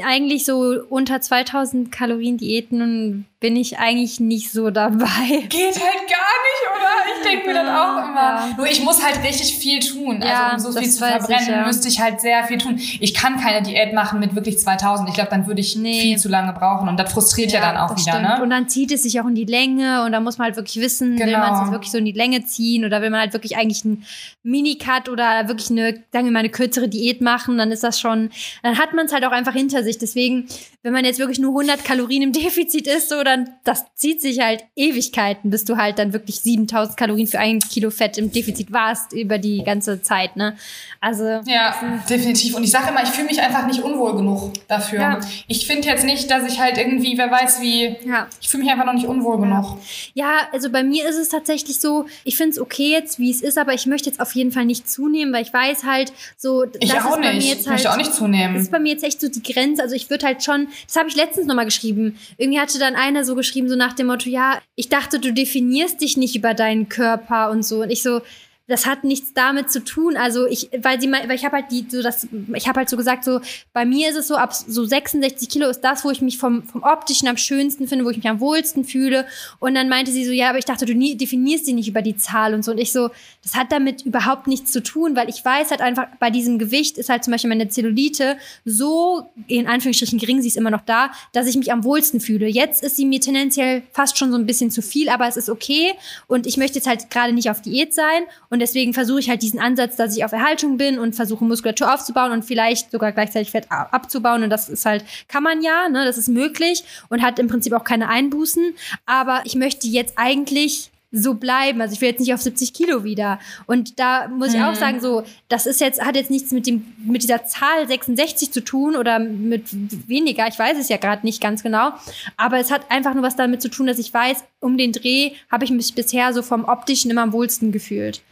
Speaker 1: eigentlich so unter 2000 Kalorien Diäten bin ich eigentlich nicht so dabei. [laughs]
Speaker 2: Geht halt gar nicht, oder? Ich denke mir das auch immer.
Speaker 1: Ja.
Speaker 2: Nur ich muss halt richtig viel tun.
Speaker 1: Ja,
Speaker 2: also um so viel zu verbrennen,
Speaker 1: ich, ja.
Speaker 2: müsste ich halt sehr viel tun. Ich kann keine Diät machen mit wirklich 2000. Ich glaube, dann würde ich
Speaker 1: Nee.
Speaker 2: viel zu lange brauchen. Und das frustriert ja, dann auch wieder,
Speaker 1: stimmt.
Speaker 2: ne?
Speaker 1: Und dann zieht es sich auch in die Länge und da muss man halt wirklich wissen, will
Speaker 2: Genau.
Speaker 1: man es jetzt wirklich so in die Länge ziehen oder will man halt wirklich eigentlich einen Minicut oder wirklich eine, sagen wir mal, eine kürzere Diät machen, dann ist das schon, dann hat man es halt auch einfach hinter sich. Deswegen, wenn man jetzt wirklich nur 100 Kalorien im Defizit ist, so, dann, das zieht sich halt Ewigkeiten, bis du halt dann wirklich 7000 Kalorien für ein Kilo Fett im Defizit warst über die ganze Zeit, ne? Also,
Speaker 2: Ja, definitiv. Und ich sage immer, ich fühle mich einfach nicht unwohl genug dafür.
Speaker 1: Ja.
Speaker 2: Ich finde jetzt nicht, dass ich halt irgendwie, wer weiß wie,
Speaker 1: ja.
Speaker 2: ich fühle mich einfach noch nicht unwohl genug.
Speaker 1: Ja, also bei mir ist es tatsächlich so, ich finde es okay jetzt, wie es ist, aber ich möchte jetzt auf jeden Fall nicht zunehmen, weil ich weiß halt so,
Speaker 2: Ich
Speaker 1: das
Speaker 2: auch
Speaker 1: ist bei
Speaker 2: nicht.
Speaker 1: mir jetzt
Speaker 2: ich
Speaker 1: halt,
Speaker 2: möchte auch nicht zunehmen.
Speaker 1: das ist bei mir jetzt echt so die Grenze. Also ich würde halt schon, das habe ich letztens nochmal geschrieben. Irgendwie hatte dann einer so geschrieben, so nach dem Motto, ja, ich dachte, du definierst dich nicht über deinen Körper und so. Und ich so, das hat nichts damit zu tun. Also ich, weil sie mal, weil ich habe halt die, so das, ich habe halt so gesagt, so bei mir ist es so, ab so 66 Kilo ist das, wo ich mich vom, vom optischen am schönsten finde, wo ich mich am wohlsten fühle. Und dann meinte sie so, ja, aber ich dachte, du nie, definierst sie nicht über die Zahl und so. Und ich so, das hat damit überhaupt nichts zu tun, weil ich weiß halt einfach, bei diesem Gewicht ist halt zum Beispiel meine Zellulite so, in Anführungsstrichen gering, sie ist immer noch da, dass ich mich am wohlsten fühle. Jetzt ist sie mir tendenziell fast schon so ein bisschen zu viel, aber es ist okay. Und ich möchte jetzt halt gerade nicht auf Diät sein. Und deswegen versuche ich halt diesen Ansatz, dass ich auf Erhaltung bin und versuche Muskulatur aufzubauen und vielleicht sogar gleichzeitig Fett abzubauen. Und das ist halt, kann man ja, ne, das ist möglich und hat im Prinzip auch keine Einbußen. Aber ich möchte jetzt eigentlich so bleiben. Also ich will jetzt nicht auf 70 Kilo wieder. Und da muss ich auch sagen, so, das ist jetzt, hat jetzt nichts mit dem, mit dieser Zahl 66 zu tun oder mit weniger. Ich weiß es ja gerade nicht ganz genau. Aber es hat einfach nur was damit zu tun, dass ich weiß, um den Dreh habe ich mich bisher so vom optischen immer am wohlsten gefühlt.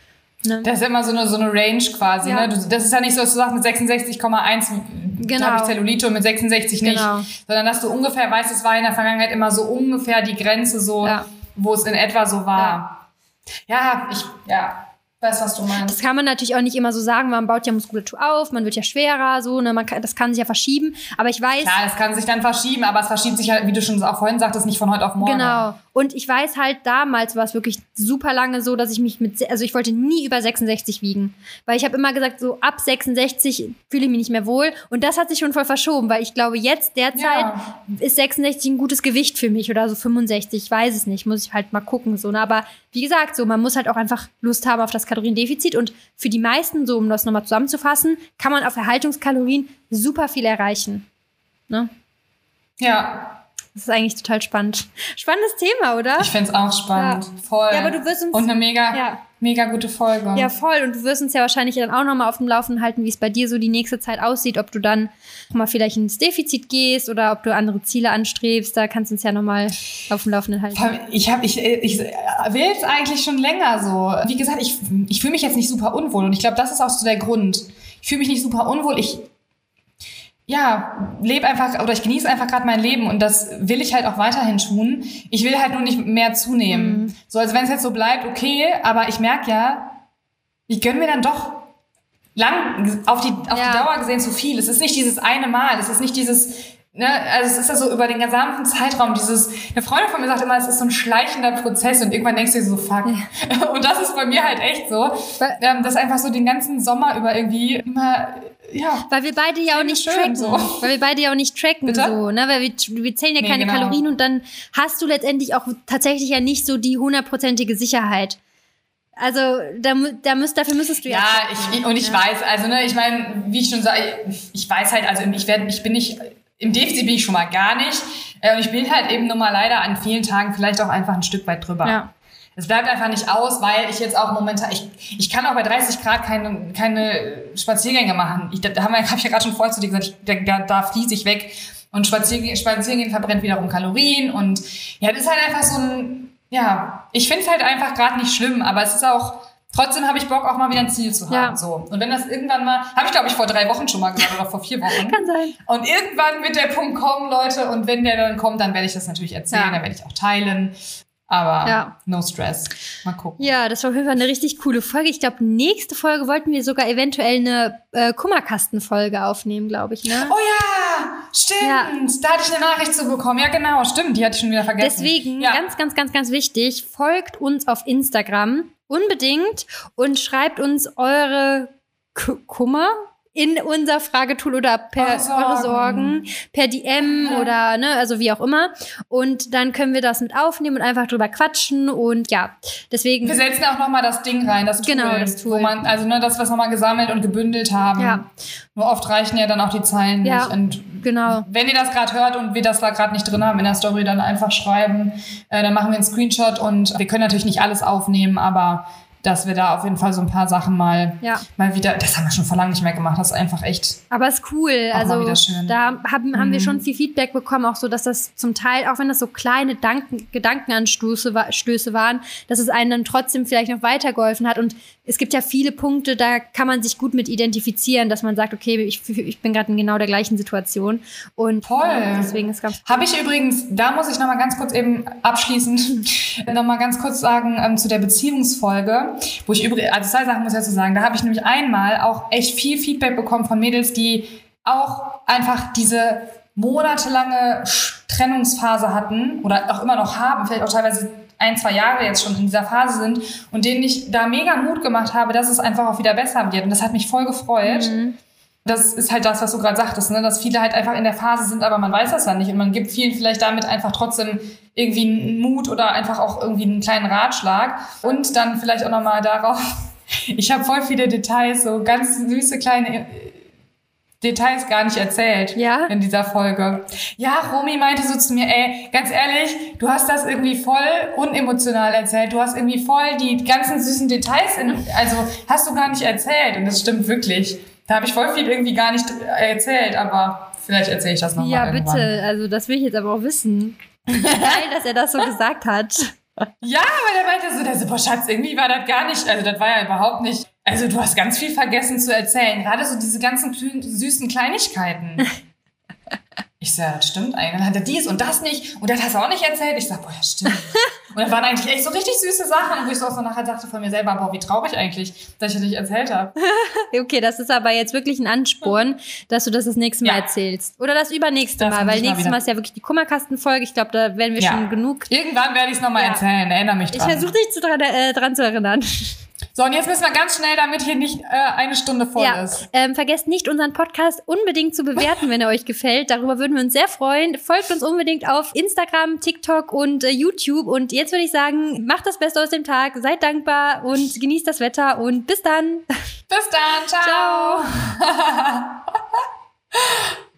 Speaker 1: Ne?
Speaker 2: Das ist immer so eine, so eine Range quasi.
Speaker 1: Ja.
Speaker 2: Ne? Das ist ja nicht so, dass du sagst, mit 66,1
Speaker 1: Genau.
Speaker 2: habe ich Zellulite und mit 66 nicht.
Speaker 1: Genau.
Speaker 2: Sondern dass du ungefähr weißt, es war in der Vergangenheit immer so ungefähr die Grenze, so,
Speaker 1: Ja.
Speaker 2: wo es in etwa so war. Ja, ich ja, weiß, was du meinst.
Speaker 1: Das kann man natürlich auch nicht immer so sagen, man baut ja Muskulatur auf, man wird ja schwerer, so, ne, man kann, das kann sich ja verschieben. Aber ich weiß,
Speaker 2: Klar, das kann sich dann verschieben, aber es verschiebt sich halt, wie du schon auch vorhin sagtest, nicht von heute auf morgen.
Speaker 1: Genau. Und ich weiß halt, damals war es wirklich super lange so, dass ich mich mit, also ich wollte nie über 66 wiegen. Weil ich habe immer gesagt, so ab 66 fühle ich mich nicht mehr wohl. Und das hat sich schon voll verschoben, weil ich glaube, jetzt derzeit
Speaker 2: Ja.
Speaker 1: ist 66 ein gutes Gewicht für mich oder so 65. Ich weiß es nicht, muss ich halt mal gucken. So, ne? Aber wie gesagt, so, man muss halt auch einfach Lust haben auf das Kaloriendefizit. Und für die meisten, so um das nochmal zusammenzufassen, kann man auf Erhaltungskalorien super viel erreichen. Ne?
Speaker 2: Ja,
Speaker 1: Das ist eigentlich total spannend. Spannendes Thema, oder?
Speaker 2: ich find's auch spannend.
Speaker 1: Ja.
Speaker 2: Voll.
Speaker 1: Ja, aber du wirst uns-
Speaker 2: Und eine mega,
Speaker 1: Ja.
Speaker 2: mega gute Folge.
Speaker 1: Ja, voll. Und du wirst uns ja wahrscheinlich dann auch nochmal auf dem Laufenden halten, wie es bei dir so die nächste Zeit aussieht, ob du dann mal vielleicht ins Defizit gehst oder ob du andere Ziele anstrebst. Da kannst du uns ja nochmal auf dem Laufenden halten.
Speaker 2: Ich habe, ich, ich will es eigentlich schon länger so. Wie gesagt, ich, ich fühle mich jetzt nicht super unwohl und ich glaube, das ist auch so der Grund. Ich fühle mich nicht super unwohl. Ich, ja, lebe einfach oder ich genieße einfach gerade mein Leben und das will ich halt auch weiterhin tun. Ich will halt nur nicht mehr zunehmen. So, also wenn es jetzt so bleibt, okay, aber ich merke ja, ich gönn mir dann doch lang auf die, auf
Speaker 1: Ja.
Speaker 2: die Dauer gesehen zu viel. Es ist nicht dieses eine Mal, es ist nicht dieses, ne, also es ist ja so über den gesamten Zeitraum, dieses, eine Freundin von mir sagt immer, es ist so ein schleichender Prozess und irgendwann denkst du dir so, fuck. [laughs] Und das ist bei mir halt echt so, ähm, dass einfach so den ganzen Sommer über irgendwie immer, ja,
Speaker 1: Weil wir beide ja auch nicht
Speaker 2: schön
Speaker 1: tracken.
Speaker 2: so.
Speaker 1: Weil wir beide ja auch nicht tracken,
Speaker 2: Bitte?
Speaker 1: so, ne? Weil wir, wir zählen ja
Speaker 2: Nee,
Speaker 1: keine
Speaker 2: genau.
Speaker 1: Kalorien und dann hast du letztendlich auch tatsächlich ja nicht so die hundertprozentige Sicherheit. Also da, da müsst, dafür müsstest du ja.
Speaker 2: Ja, ich, und ich
Speaker 1: Ja.
Speaker 2: weiß, also ne, ich meine, wie ich schon sage, ich weiß halt, also ich werde, ich bin nicht im Defizit bin ich schon mal gar nicht. Äh, und ich bin halt eben nur mal leider an vielen Tagen vielleicht auch einfach ein Stück weit drüber.
Speaker 1: Ja.
Speaker 2: Es bleibt einfach nicht aus, weil ich jetzt auch momentan, ich, ich kann auch bei 30 Grad keine, keine Spaziergänge machen. Ich, da habe [laughs] hab ich ja gerade schon vorher zu dir gesagt, ich, da, da fließe ich weg. Und Spaziergehen, Spaziergehen verbrennt wiederum Kalorien. Und ja, das ist halt einfach so ein, ja, ich finde es halt einfach gerade nicht schlimm, aber es ist auch, trotzdem habe ich Bock, auch mal wieder ein Ziel zu haben.
Speaker 1: Ja.
Speaker 2: So. Und wenn das irgendwann mal, habe ich glaube ich vor drei Wochen schon mal gesagt oder vor vier Wochen.
Speaker 1: Kann sein.
Speaker 2: Und irgendwann wird der Punkt kommen, Leute. Und wenn der dann kommt, dann werde ich das natürlich erzählen,
Speaker 1: Ja.
Speaker 2: dann werde ich auch teilen. Aber
Speaker 1: Ja.
Speaker 2: no stress. Mal gucken.
Speaker 1: Ja, das war auf jeden Fall eine richtig coole Folge. Ich glaube, nächste Folge wollten wir sogar eventuell eine äh, Kummerkastenfolge aufnehmen, glaube ich, ne?
Speaker 2: Oh ja, stimmt.
Speaker 1: Ja.
Speaker 2: Da hatte ich eine Nachricht zu bekommen. Ja, genau, stimmt. Die hatte ich schon wieder vergessen.
Speaker 1: Deswegen,
Speaker 2: ja.
Speaker 1: ganz, ganz, ganz, ganz wichtig, folgt uns auf Instagram unbedingt und schreibt uns eure K Kummer in unser Fragetool oder per
Speaker 2: Eure Sorgen.
Speaker 1: eure Sorgen, per DM oder ne, also wie auch immer. Und dann können wir das mit aufnehmen und einfach drüber quatschen. Und ja, deswegen.
Speaker 2: Wir setzen auch nochmal das Ding rein, das Tool,
Speaker 1: Genau, das Tool.
Speaker 2: wo man, also ne, das, was wir nochmal gesammelt und gebündelt haben.
Speaker 1: Ja.
Speaker 2: Nur oft reichen ja dann auch die Zeilen
Speaker 1: Ja.
Speaker 2: nicht. Und
Speaker 1: Genau.
Speaker 2: wenn ihr das gerade hört und wir das da gerade nicht drin haben in der Story, dann einfach schreiben. Äh, dann machen wir einen Screenshot und wir können natürlich nicht alles aufnehmen, aber dass wir da auf jeden Fall so ein paar Sachen mal,
Speaker 1: Ja.
Speaker 2: mal wieder, das haben wir schon vor langem nicht mehr gemacht, das ist einfach echt
Speaker 1: Aber ist cool. Also
Speaker 2: wieder schön.
Speaker 1: da haben, haben wir
Speaker 2: Mhm.
Speaker 1: schon viel Feedback bekommen, auch so, dass das zum Teil, auch wenn das so kleine Danken, Gedankenanstöße Stöße waren, dass es einen dann trotzdem vielleicht noch weitergeholfen hat. Und es gibt ja viele Punkte, da kann man sich gut mit identifizieren, dass man sagt, okay, ich, ich bin gerade in genau der gleichen Situation. Und
Speaker 2: Toll.
Speaker 1: äh, deswegen ist ganz
Speaker 2: Habe ich übrigens, da muss ich nochmal ganz kurz eben abschließend [laughs] nochmal ganz kurz sagen ähm, zu der Beziehungsfolge, wo ich übrigens, also zwei Sachen muss ich dazu sagen, da habe ich nämlich einmal auch echt viel Feedback bekommen von Mädels, die auch einfach diese monatelange Trennungsphase hatten oder auch immer noch haben, vielleicht auch teilweise ein, zwei Jahre jetzt schon in dieser Phase sind und denen ich da mega Mut gemacht habe, dass es einfach auch wieder besser wird. Und das hat mich voll gefreut. Das ist halt das, was du gerade sagtest, ne? dass viele halt einfach in der Phase sind, aber man weiß das dann nicht. Und man gibt vielen vielleicht damit einfach trotzdem irgendwie einen Mut oder einfach auch irgendwie einen kleinen Ratschlag. Und dann vielleicht auch nochmal darauf, [laughs] ich habe voll viele Details, so ganz süße kleine Details gar nicht erzählt
Speaker 1: Ja?
Speaker 2: in dieser Folge. Ja, Romy meinte so zu mir, ey, ganz ehrlich, du hast das irgendwie voll unemotional erzählt. Du hast irgendwie voll die ganzen süßen Details, in, also hast du gar nicht erzählt. Und das stimmt wirklich. Da habe ich voll viel irgendwie gar nicht erzählt, aber vielleicht erzähle ich das nochmal
Speaker 1: Ja,
Speaker 2: irgendwann.
Speaker 1: bitte. Also, das will ich jetzt aber auch wissen. Geil, dass er das so gesagt hat.
Speaker 2: Ja, weil er meinte so, der boah, Schatz, irgendwie war das gar nicht, also das war ja überhaupt nicht, also du hast ganz viel vergessen zu erzählen, gerade so diese ganzen süßen Kleinigkeiten. [laughs] Ich sag, ja, das stimmt eigentlich. Dann hat er dies und das nicht und das hast du auch nicht erzählt. Ich sag, boah, ja, stimmt. Und dann waren eigentlich echt so richtig süße Sachen, wo ich so auch so nachher dachte von mir selber, boah, wie traurig eigentlich, dass ich das nicht erzählt habe. [laughs]
Speaker 1: Okay, das ist aber jetzt wirklich ein Ansporn, dass du das das nächste Mal
Speaker 2: Ja.
Speaker 1: erzählst. Oder das übernächste
Speaker 2: Das
Speaker 1: Mal, weil
Speaker 2: ich mal
Speaker 1: nächstes
Speaker 2: wieder.
Speaker 1: Mal ist ja wirklich die Kummerkastenfolge. Ich glaube, da werden wir
Speaker 2: Ja.
Speaker 1: schon genug.
Speaker 2: Irgendwann werde ich es nochmal
Speaker 1: Ja.
Speaker 2: erzählen, erinnere mich
Speaker 1: Ich
Speaker 2: dran.
Speaker 1: versuche dich zu dran, äh, dran zu erinnern. [laughs]
Speaker 2: so, und jetzt müssen wir ganz schnell, damit hier nicht äh, eine Stunde voll
Speaker 1: ja.
Speaker 2: ist.
Speaker 1: Ähm, vergesst nicht, unseren Podcast unbedingt zu bewerten, wenn er euch gefällt. Darüber würden wir uns sehr freuen. Folgt uns unbedingt auf Instagram, TikTok und äh, YouTube. Und jetzt würde ich sagen, macht das Beste aus dem Tag, seid dankbar und genießt das Wetter und bis dann.
Speaker 2: Bis dann, ciao.
Speaker 1: Ciao. [laughs]